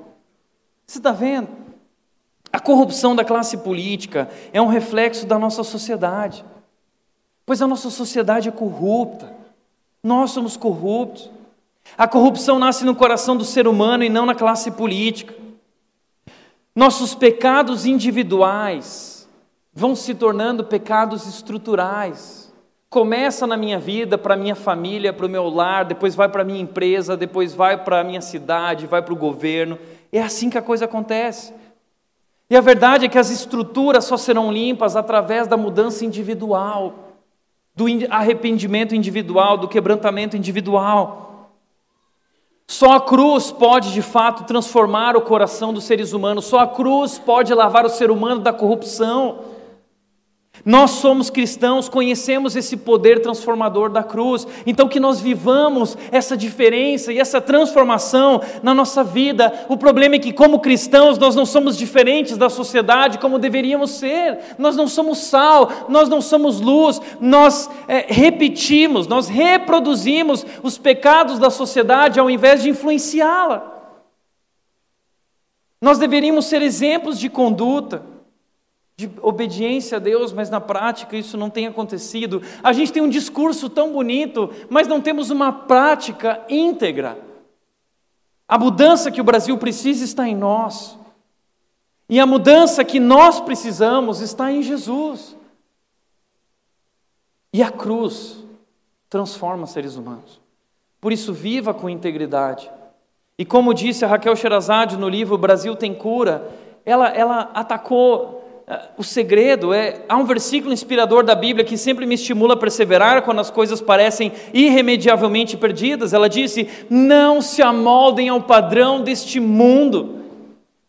Você está vendo? A corrupção da classe política é um reflexo da nossa sociedade. Pois a nossa sociedade é corrupta. Nós somos corruptos. A corrupção nasce no coração do ser humano e não na classe política. Nossos pecados individuais vão se tornando pecados estruturais. Começa na minha vida, para minha família, para o meu lar, depois vai para minha empresa, depois vai para a minha cidade, vai para o governo. É assim que a coisa acontece. E a verdade é que as estruturas só serão limpas através da mudança individual, do arrependimento individual, do quebrantamento individual. Só a cruz pode de fato transformar o coração dos seres humanos, só a cruz pode lavar o ser humano da corrupção. Nós somos cristãos, conhecemos esse poder transformador da cruz, então que nós vivamos essa diferença e essa transformação na nossa vida. O problema é que, como cristãos, nós não somos diferentes da sociedade como deveríamos ser, nós não somos sal, nós não somos luz, nós é, repetimos, nós reproduzimos os pecados da sociedade ao invés de influenciá-la. Nós deveríamos ser exemplos de conduta de obediência a Deus, mas na prática isso não tem acontecido. A gente tem um discurso tão bonito, mas não temos uma prática íntegra. A mudança que o Brasil precisa está em nós. E a mudança que nós precisamos está em Jesus. E a cruz transforma seres humanos. Por isso, viva com integridade. E como disse a Raquel Sherazade no livro Brasil tem cura, ela, ela atacou o segredo é há um versículo inspirador da Bíblia que sempre me estimula a perseverar quando as coisas parecem irremediavelmente perdidas. Ela disse: "Não se amoldem ao padrão deste mundo,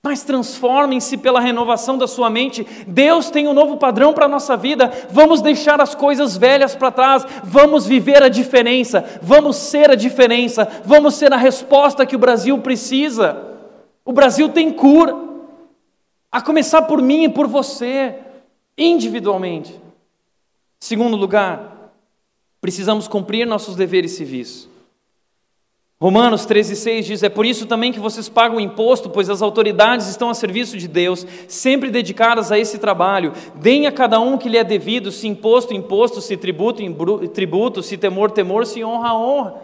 mas transformem-se pela renovação da sua mente. Deus tem um novo padrão para a nossa vida. Vamos deixar as coisas velhas para trás, vamos viver a diferença, vamos ser a diferença, vamos ser a resposta que o Brasil precisa. O Brasil tem cura. A começar por mim e por você, individualmente. Segundo lugar, precisamos cumprir nossos deveres civis. Romanos 13,6 diz: É por isso também que vocês pagam imposto, pois as autoridades estão a serviço de Deus, sempre dedicadas a esse trabalho. Deem a cada um que lhe é devido, se imposto, imposto, se tributo, tributo, se temor, temor, se honra, honra.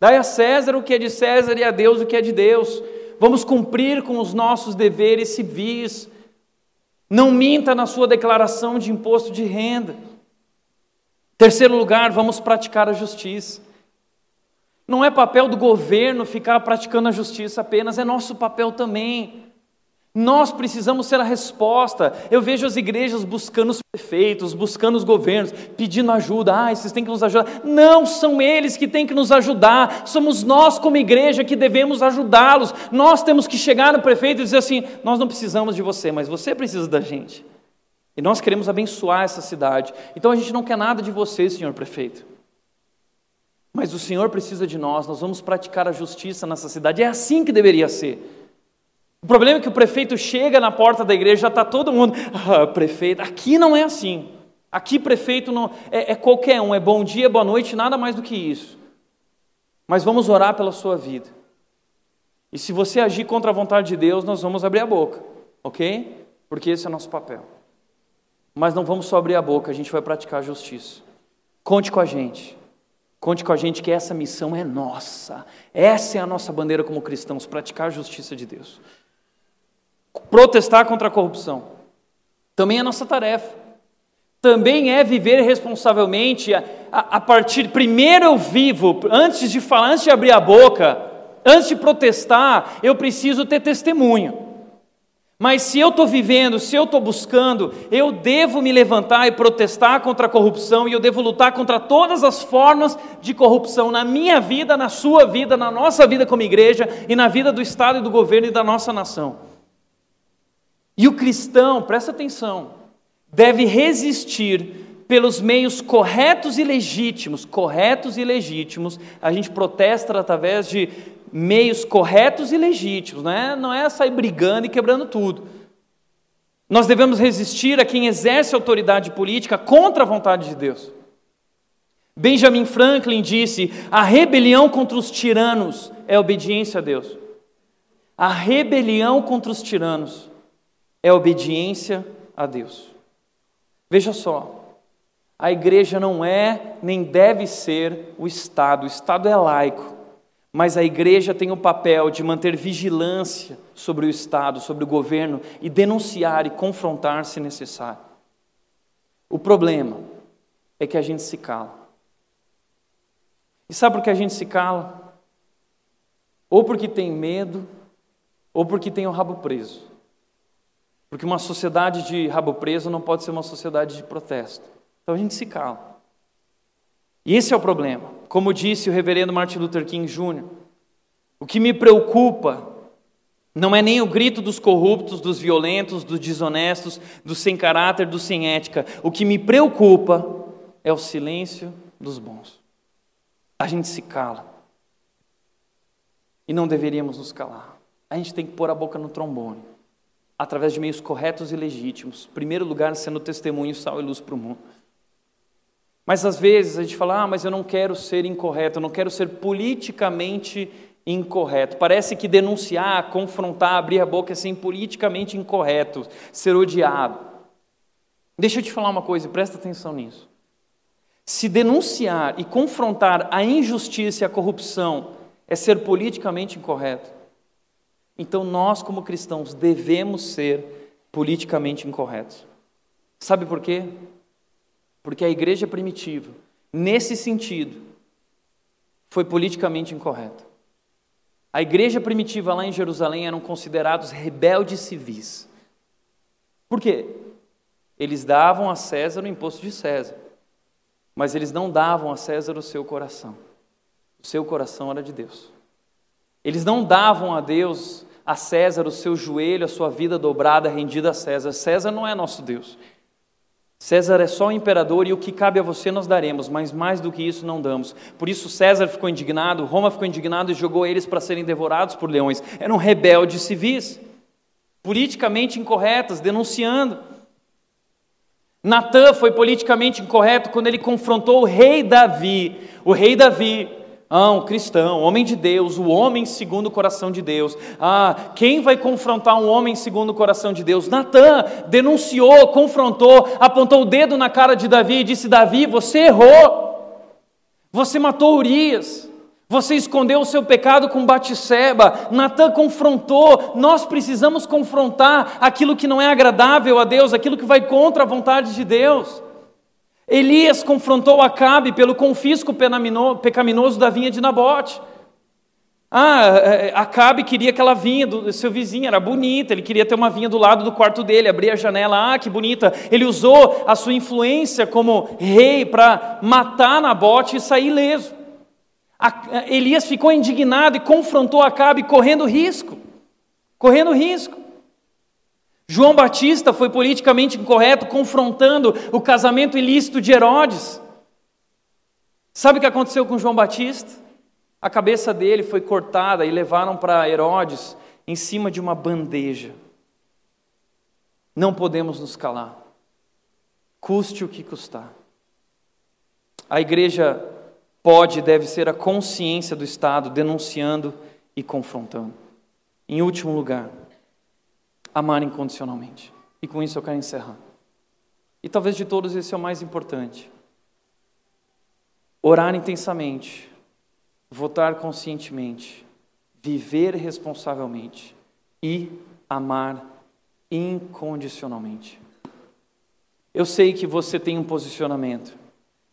Dai a César o que é de César e a Deus o que é de Deus vamos cumprir com os nossos deveres civis. Não minta na sua declaração de imposto de renda. Terceiro lugar, vamos praticar a justiça. Não é papel do governo ficar praticando a justiça apenas, é nosso papel também. Nós precisamos ser a resposta. Eu vejo as igrejas buscando os prefeitos, buscando os governos, pedindo ajuda. Ah, vocês têm que nos ajudar. Não, são eles que têm que nos ajudar. Somos nós, como igreja, que devemos ajudá-los. Nós temos que chegar no prefeito e dizer assim: nós não precisamos de você, mas você precisa da gente. E nós queremos abençoar essa cidade. Então a gente não quer nada de você, senhor prefeito. Mas o Senhor precisa de nós, nós vamos praticar a justiça nessa cidade. É assim que deveria ser. O problema é que o prefeito chega na porta da igreja, já está todo mundo, ah, prefeito. Aqui não é assim. Aqui prefeito não é, é qualquer um, é bom dia, boa noite, nada mais do que isso. Mas vamos orar pela sua vida. E se você agir contra a vontade de Deus, nós vamos abrir a boca, ok? Porque esse é o nosso papel. Mas não vamos só abrir a boca, a gente vai praticar a justiça. Conte com a gente. Conte com a gente que essa missão é nossa. Essa é a nossa bandeira como cristãos, praticar a justiça de Deus protestar contra a corrupção. Também é nossa tarefa. Também é viver responsavelmente a, a, a, partir. Primeiro eu vivo, antes de falar, antes de abrir a boca, antes de protestar, eu preciso ter testemunho. Mas se eu estou vivendo, se eu estou buscando, eu devo me levantar e protestar contra a corrupção e eu devo lutar contra todas as formas de corrupção na minha vida, na sua vida, na nossa vida como igreja e na vida do Estado e do governo e da nossa nação. E o cristão, presta atenção, deve resistir pelos meios corretos e legítimos, corretos e legítimos, a gente protesta através de meios corretos e legítimos, não é, não é sair brigando e quebrando tudo. Nós devemos resistir a quem exerce autoridade política contra a vontade de Deus. Benjamin Franklin disse: a rebelião contra os tiranos é obediência a Deus. A rebelião contra os tiranos é obediência a Deus. Veja só, a igreja não é nem deve ser o Estado, o Estado é laico, mas a igreja tem o papel de manter vigilância sobre o Estado, sobre o governo e denunciar e confrontar se necessário. O problema é que a gente se cala. E sabe por que a gente se cala? Ou porque tem medo, ou porque tem o rabo preso. Porque uma sociedade de rabo preso não pode ser uma sociedade de protesto. Então a gente se cala. E esse é o problema. Como disse o reverendo Martin Luther King Jr., o que me preocupa não é nem o grito dos corruptos, dos violentos, dos desonestos, dos sem caráter, dos sem ética. O que me preocupa é o silêncio dos bons. A gente se cala. E não deveríamos nos calar. A gente tem que pôr a boca no trombone através de meios corretos e legítimos. Em primeiro lugar, sendo testemunho, sal e luz para o mundo. Mas às vezes a gente fala, ah, mas eu não quero ser incorreto, eu não quero ser politicamente incorreto. Parece que denunciar, confrontar, abrir a boca é ser politicamente incorreto, ser odiado. Deixa eu te falar uma coisa, presta atenção nisso. Se denunciar e confrontar a injustiça e a corrupção é ser politicamente incorreto, então nós, como cristãos, devemos ser politicamente incorretos. Sabe por quê? Porque a igreja primitiva, nesse sentido, foi politicamente incorreta. A igreja primitiva lá em Jerusalém eram considerados rebeldes civis. Por quê? Eles davam a César o imposto de César, mas eles não davam a César o seu coração. O seu coração era de Deus. Eles não davam a Deus, a César, o seu joelho, a sua vida dobrada, rendida a César. César não é nosso Deus. César é só o imperador e o que cabe a você nós daremos, mas mais do que isso não damos. Por isso César ficou indignado, Roma ficou indignado e jogou eles para serem devorados por leões. Eram rebeldes civis, politicamente incorretas, denunciando. Natã foi politicamente incorreto quando ele confrontou o rei Davi. O rei Davi ah, um cristão, homem de Deus, o homem segundo o coração de Deus. Ah, quem vai confrontar um homem segundo o coração de Deus? Natan denunciou, confrontou, apontou o dedo na cara de Davi e disse: Davi, você errou. Você matou Urias. Você escondeu o seu pecado com Batisseba. Natan confrontou. Nós precisamos confrontar aquilo que não é agradável a Deus, aquilo que vai contra a vontade de Deus. Elias confrontou Acabe pelo confisco pecaminoso da vinha de Nabote. Ah, é, é, Acabe queria aquela vinha do seu vizinho, era bonita, ele queria ter uma vinha do lado do quarto dele, abrir a janela, ah, que bonita. Ele usou a sua influência como rei para matar Nabote e sair ileso. Elias ficou indignado e confrontou Acabe correndo risco. Correndo risco. João Batista foi politicamente incorreto, confrontando o casamento ilícito de Herodes. Sabe o que aconteceu com João Batista? A cabeça dele foi cortada e levaram para Herodes em cima de uma bandeja. Não podemos nos calar, custe o que custar. A igreja pode e deve ser a consciência do Estado denunciando e confrontando. Em último lugar, amar incondicionalmente. E com isso eu quero encerrar. E talvez de todos esse é o mais importante. Orar intensamente, votar conscientemente, viver responsavelmente e amar incondicionalmente. Eu sei que você tem um posicionamento,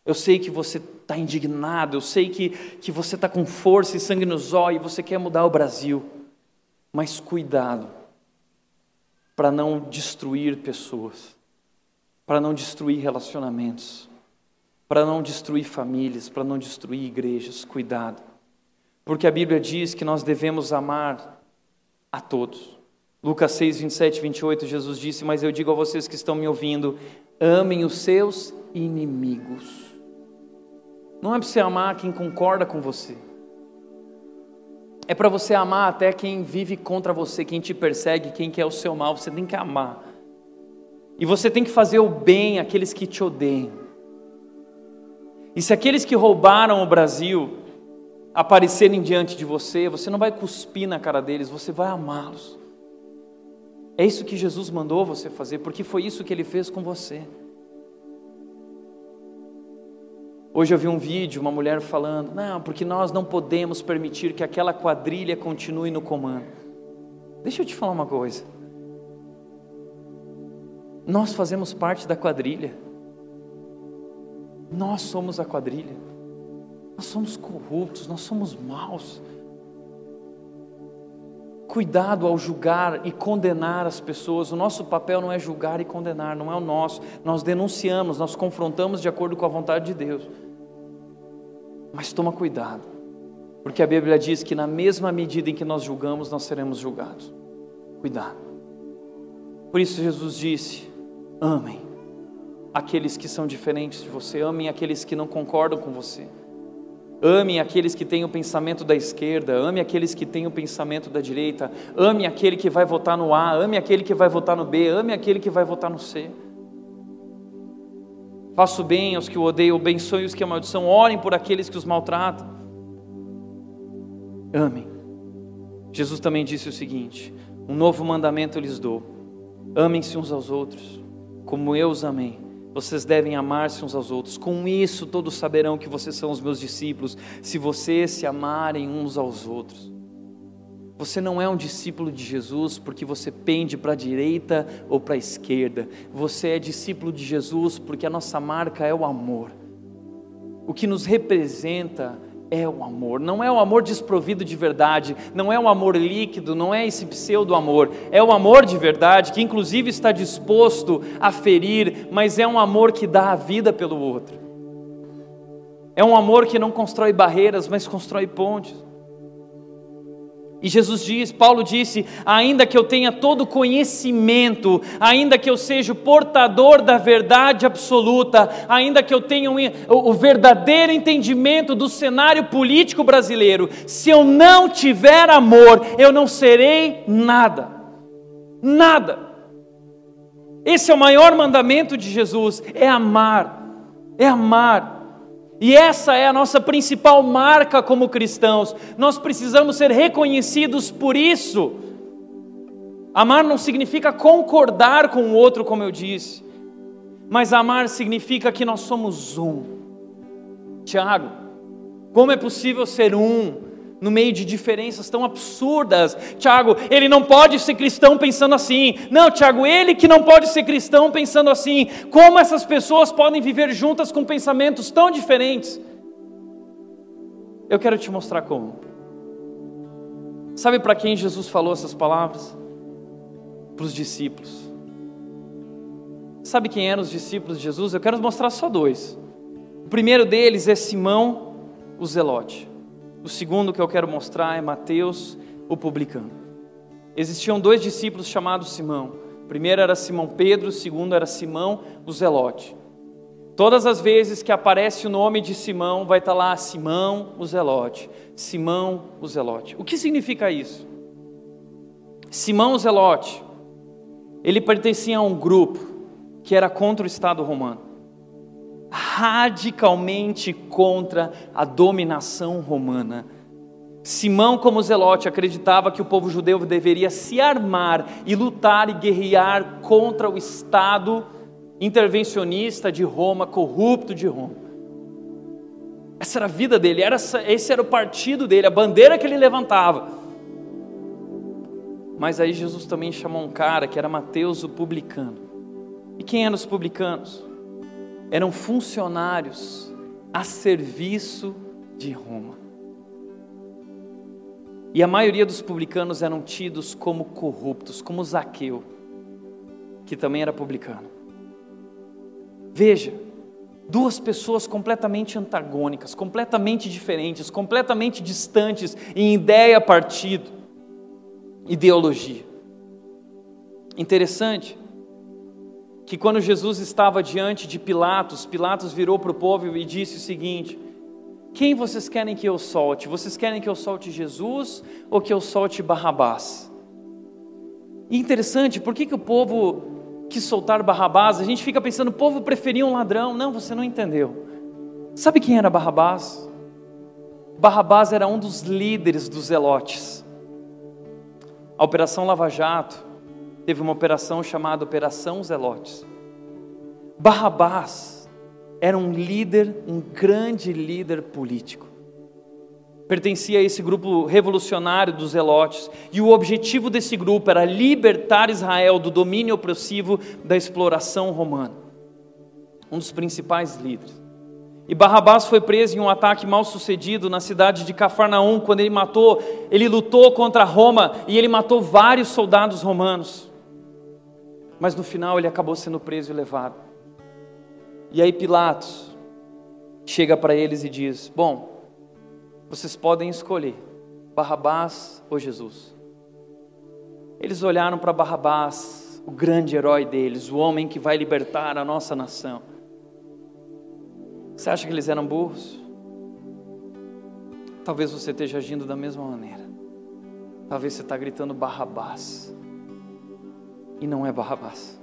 eu sei que você está indignado, eu sei que, que você está com força e sangue nos olhos e você quer mudar o Brasil, mas cuidado para não destruir pessoas, para não destruir relacionamentos, para não destruir famílias, para não destruir igrejas. Cuidado, porque a Bíblia diz que nós devemos amar a todos. Lucas 6, 27 e 28, Jesus disse: Mas eu digo a vocês que estão me ouvindo, amem os seus inimigos. Não é para você amar quem concorda com você. É para você amar até quem vive contra você, quem te persegue, quem quer o seu mal, você tem que amar. E você tem que fazer o bem àqueles que te odeiam. E se aqueles que roubaram o Brasil aparecerem diante de você, você não vai cuspir na cara deles, você vai amá-los. É isso que Jesus mandou você fazer, porque foi isso que ele fez com você. Hoje eu vi um vídeo, uma mulher falando: não, porque nós não podemos permitir que aquela quadrilha continue no comando. Deixa eu te falar uma coisa. Nós fazemos parte da quadrilha. Nós somos a quadrilha. Nós somos corruptos, nós somos maus. Cuidado ao julgar e condenar as pessoas. O nosso papel não é julgar e condenar, não é o nosso. Nós denunciamos, nós confrontamos de acordo com a vontade de Deus. Mas toma cuidado, porque a Bíblia diz que na mesma medida em que nós julgamos, nós seremos julgados. Cuidado. Por isso Jesus disse: amem aqueles que são diferentes de você, amem aqueles que não concordam com você. Ame aqueles que têm o pensamento da esquerda, ame aqueles que têm o pensamento da direita, ame aquele que vai votar no A, ame aquele que vai votar no B, ame aquele que vai votar no C. Faço bem aos que o odeiam, abençoe os que amaldiçoam, orem por aqueles que os maltratam. Amem. Jesus também disse o seguinte: Um novo mandamento eu lhes dou: amem-se uns aos outros, como eu os amei. Vocês devem amar-se uns aos outros. Com isso, todos saberão que vocês são os meus discípulos, se vocês se amarem uns aos outros. Você não é um discípulo de Jesus porque você pende para a direita ou para a esquerda. Você é discípulo de Jesus porque a nossa marca é o amor. O que nos representa é o amor, não é o amor desprovido de verdade, não é o amor líquido, não é esse pseudo-amor, é o amor de verdade que, inclusive, está disposto a ferir, mas é um amor que dá a vida pelo outro. É um amor que não constrói barreiras, mas constrói pontes. E Jesus diz, Paulo disse: ainda que eu tenha todo conhecimento, ainda que eu seja o portador da verdade absoluta, ainda que eu tenha um, o, verdadeiro entendimento do cenário político brasileiro, se eu não tiver amor, eu não serei nada. Nada. Esse é o maior mandamento de Jesus: é amar, é amar. E essa é a nossa principal marca como cristãos. Nós precisamos ser reconhecidos por isso. Amar não significa concordar com o outro, como eu disse, mas amar significa que nós somos um. Tiago, como é possível ser um no meio de diferenças tão absurdas. Tiago, ele não pode ser cristão pensando assim. Não, Tiago, ele que não pode ser cristão pensando assim. Como essas pessoas podem viver juntas com pensamentos tão diferentes? Eu quero te mostrar como. Sabe para quem Jesus falou essas palavras? Para os discípulos. Sabe quem eram os discípulos de Jesus? Eu quero mostrar só dois. O primeiro deles é Simão, o Zelote. O segundo que eu quero mostrar é Mateus, o publicano. Existiam dois discípulos chamados Simão. O primeiro era Simão Pedro, o segundo era Simão, o Zelote. Todas as vezes que aparece o nome de Simão, vai estar lá Simão, o Zelote. Simão, o Zelote. O que significa isso? Simão, o Zelote, ele pertencia a um grupo que era contra o Estado romano radicalmente contra a dominação romana. Simão, como Zelote, acreditava que o povo judeu deveria se armar e lutar e guerrear contra o Estado intervencionista de Roma, corrupto de Roma. Essa era a vida dele, era, esse era o partido dele, a bandeira que ele levantava. Mas aí Jesus também chamou um cara que era Mateus, o publicano. E quem eram os publicanos? Eram funcionários a serviço de Roma. E a maioria dos publicanos eram tidos como corruptos, como Zaqueu, que também era publicano. Veja, duas pessoas completamente antagônicas, completamente diferentes, completamente distantes em ideia, partido, ideologia. Interessante que quando Jesus estava diante de Pilatos, Pilatos virou para o povo e disse o seguinte: Quem vocês querem que eu solte? Vocês querem que eu solte Jesus ou que eu solte Barrabás? Interessante, por que, que o povo quis soltar Barrabás? A gente fica pensando, o povo preferia um ladrão. Não, você não entendeu. Sabe quem era Barrabás? Barrabás era um dos líderes dos zelotes. A Operação Lava Jato teve uma operação chamada Operação Zelotes. Barrabás era um líder, um grande líder político. Pertencia a esse grupo revolucionário dos Zelotes, e o objetivo desse grupo era libertar Israel do domínio opressivo da exploração romana. Um dos principais líderes. E Barrabás foi preso em um ataque mal sucedido na cidade de Cafarnaum, quando ele matou, ele lutou contra Roma e ele matou vários soldados romanos mas no final ele acabou sendo preso e levado. E aí Pilatos chega para eles e diz: Bom, vocês podem escolher Barrabás ou Jesus. Eles olharam para Barrabás, o grande herói deles, o homem que vai libertar a nossa nação. Você acha que eles eram burros? Talvez você esteja agindo da mesma maneira. Talvez você está gritando Barrabás e não é Barrabás.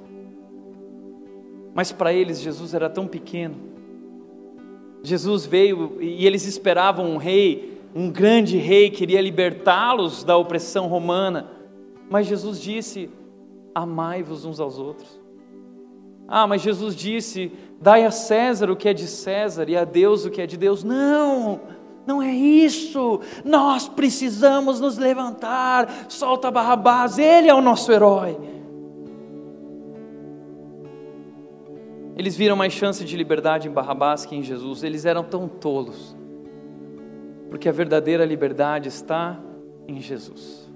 Mas para eles Jesus era tão pequeno. Jesus veio e eles esperavam um rei, um grande rei que iria libertá-los da opressão romana. Mas Jesus disse: Amai-vos uns aos outros. Ah, mas Jesus disse: Dai a César o que é de César e a Deus o que é de Deus. Não! Não é isso. Nós precisamos nos levantar. Solta Barrabás, ele é o nosso herói. Eles viram mais chance de liberdade em Barrabás que em Jesus. Eles eram tão tolos. Porque a verdadeira liberdade está em Jesus.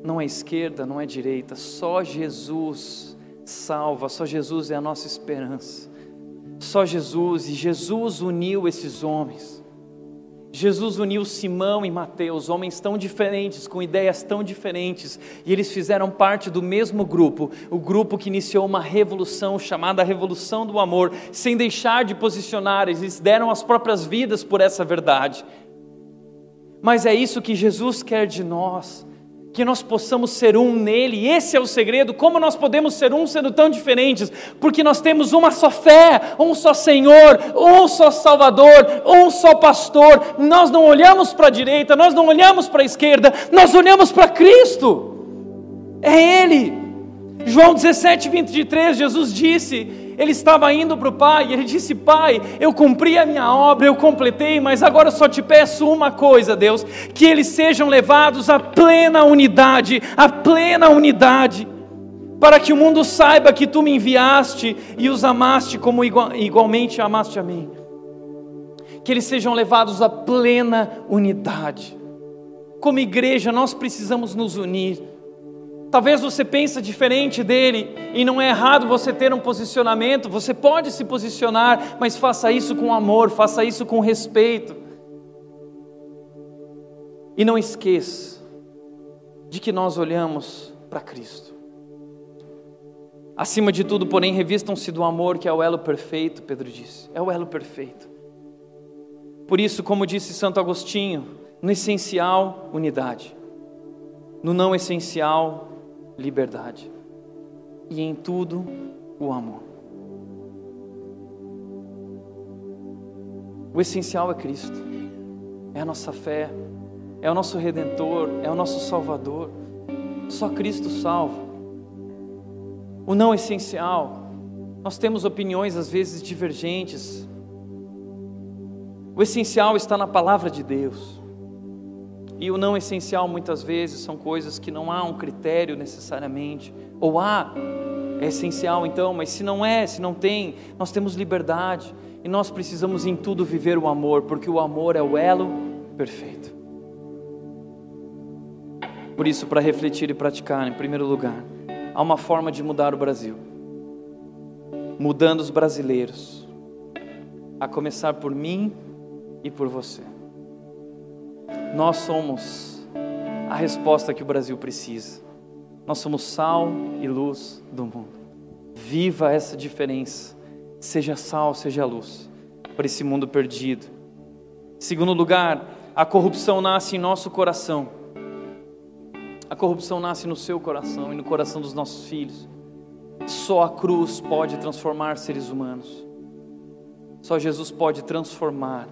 Não é esquerda, não é direita, só Jesus salva, só Jesus é a nossa esperança. Só Jesus, e Jesus uniu esses homens. Jesus uniu Simão e Mateus, homens tão diferentes, com ideias tão diferentes, e eles fizeram parte do mesmo grupo, o grupo que iniciou uma revolução chamada Revolução do Amor, sem deixar de posicionar, eles deram as próprias vidas por essa verdade. Mas é isso que Jesus quer de nós que nós possamos ser um nele. Esse é o segredo. Como nós podemos ser um sendo tão diferentes? Porque nós temos uma só fé, um só Senhor, um só Salvador, um só pastor. Nós não olhamos para a direita, nós não olhamos para a esquerda, nós olhamos para Cristo. É Ele. João 17, 23, Jesus disse: ele estava indo para o pai e ele disse: Pai, eu cumpri a minha obra, eu completei, mas agora eu só te peço uma coisa, Deus: que eles sejam levados à plena unidade, à plena unidade, para que o mundo saiba que tu me enviaste e os amaste como igual, igualmente amaste a mim. Que eles sejam levados à plena unidade. Como igreja, nós precisamos nos unir. Talvez você pense diferente dele e não é errado você ter um posicionamento, você pode se posicionar, mas faça isso com amor, faça isso com respeito. E não esqueça de que nós olhamos para Cristo. Acima de tudo, porém, revistam-se do amor, que é o elo perfeito, Pedro disse. É o elo perfeito. Por isso, como disse Santo Agostinho, no essencial, unidade. No não essencial, liberdade. E em tudo, o amor. O essencial é Cristo, é a nossa fé, é o nosso redentor, é o nosso salvador. Só Cristo salva. O não essencial, nós temos opiniões às vezes divergentes. O essencial está na palavra de Deus. E o não essencial muitas vezes são coisas que não há um critério necessariamente, ou há, é essencial então, mas se não é, se não tem, nós temos liberdade e nós precisamos em tudo viver o amor, porque o amor é o elo perfeito. Por isso, para refletir e praticar, em primeiro lugar, há uma forma de mudar o Brasil, mudando os brasileiros, a começar por mim e por você. Nós somos a resposta que o Brasil precisa. Nós somos sal e luz do mundo. Viva essa diferença. Seja sal, seja luz para esse mundo perdido. Segundo lugar, a corrupção nasce em nosso coração. A corrupção nasce no seu coração e no coração dos nossos filhos. Só a cruz pode transformar seres humanos. Só Jesus pode transformar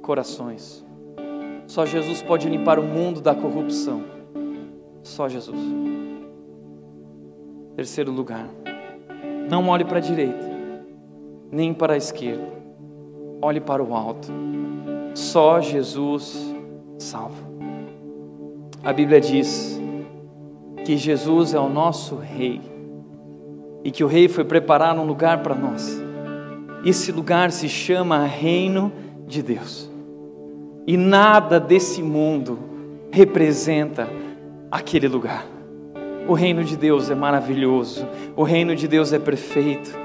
corações. Só Jesus pode limpar o mundo da corrupção. Só Jesus. Terceiro lugar. Não olhe para a direita, nem para a esquerda. Olhe para o alto. Só Jesus salva. A Bíblia diz que Jesus é o nosso rei e que o rei foi preparar um lugar para nós. Esse lugar se chama Reino de Deus. E nada desse mundo representa aquele lugar. O reino de Deus é maravilhoso, o reino de Deus é perfeito.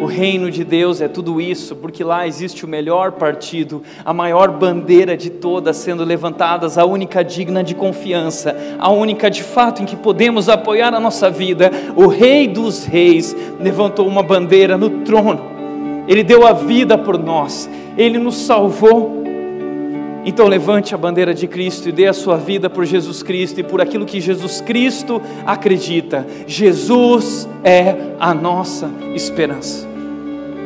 O reino de Deus é tudo isso, porque lá existe o melhor partido, a maior bandeira de todas sendo levantadas, a única digna de confiança, a única de fato em que podemos apoiar a nossa vida. O Rei dos Reis levantou uma bandeira no trono, ele deu a vida por nós, ele nos salvou então levante a bandeira de Cristo e dê a sua vida por Jesus Cristo e por aquilo que Jesus Cristo acredita. Jesus é a nossa esperança.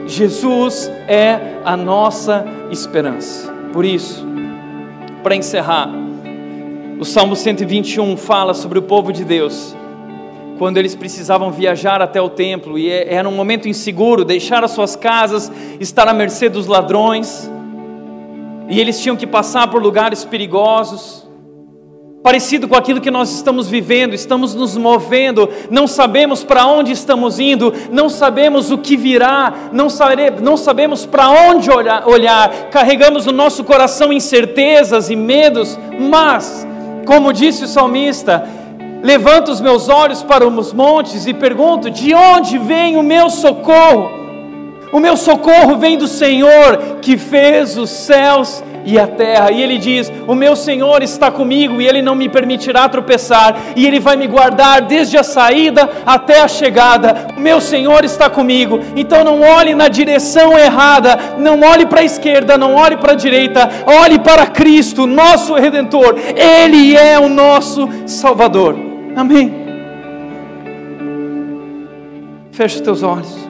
Jesus é a nossa esperança. Por isso, para encerrar, o Salmo 121 fala sobre o povo de Deus. Quando eles precisavam viajar até o templo e era um momento inseguro, deixar as suas casas, estar à mercê dos ladrões e eles tinham que passar por lugares perigosos parecido com aquilo que nós estamos vivendo, estamos nos movendo, não sabemos para onde estamos indo, não sabemos o que virá, não, sabe, não sabemos para onde olhar, olhar, carregamos no nosso coração incertezas e medos, mas, como disse o salmista, levanto os meus olhos para os montes e pergunto: de onde vem o meu socorro? O meu socorro vem do Senhor que fez os céus e a terra. E ele diz: O meu Senhor está comigo e ele não me permitirá tropeçar, e ele vai me guardar desde a saída até a chegada. O meu Senhor está comigo. Então não olhe na direção errada, não olhe para a esquerda, não olhe para a direita, olhe para Cristo, nosso redentor. Ele é o nosso Salvador. Amém. Feche os teus olhos.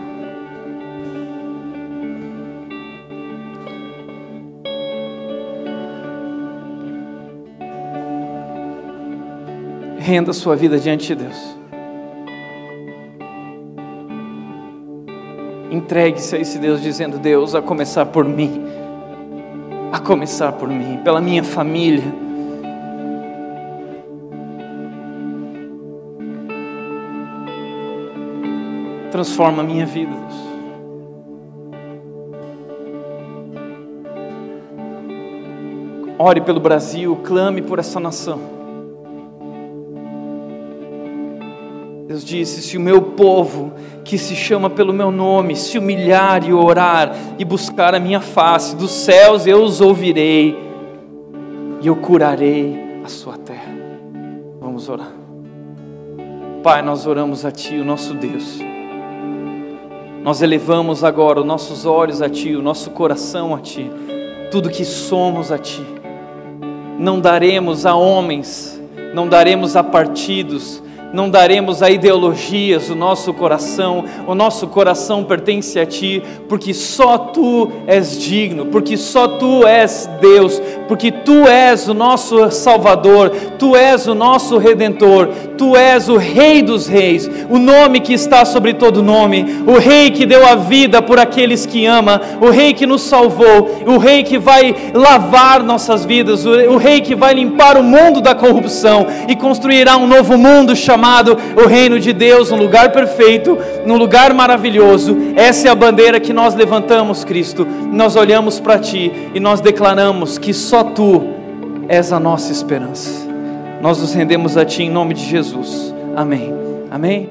Renda sua vida diante de Deus. Entregue-se a esse Deus dizendo: Deus, a começar por mim, a começar por mim, pela minha família. Transforma a minha vida, Deus. Ore pelo Brasil, clame por essa nação. Deus disse: Se o meu povo, que se chama pelo meu nome, se humilhar e orar e buscar a minha face, dos céus eu os ouvirei e eu curarei a sua terra. Vamos orar. Pai, nós oramos a Ti, o nosso Deus. Nós elevamos agora os nossos olhos a Ti, o nosso coração a Ti, tudo que somos a Ti. Não daremos a homens, não daremos a partidos, não daremos a ideologias o nosso coração, o nosso coração pertence a Ti, porque só Tu és digno, porque só Tu és Deus, porque Tu és o nosso Salvador, Tu és o nosso Redentor, Tu és o Rei dos Reis, o nome que está sobre todo nome, o Rei que deu a vida por aqueles que ama, o Rei que nos salvou, o Rei que vai lavar nossas vidas, o Rei que vai limpar o mundo da corrupção e construirá um novo mundo chamado chamado o reino de Deus, um lugar perfeito, um lugar maravilhoso. Essa é a bandeira que nós levantamos, Cristo. Nós olhamos para Ti e nós declaramos que só Tu és a nossa esperança. Nós nos rendemos a Ti em nome de Jesus. Amém. Amém.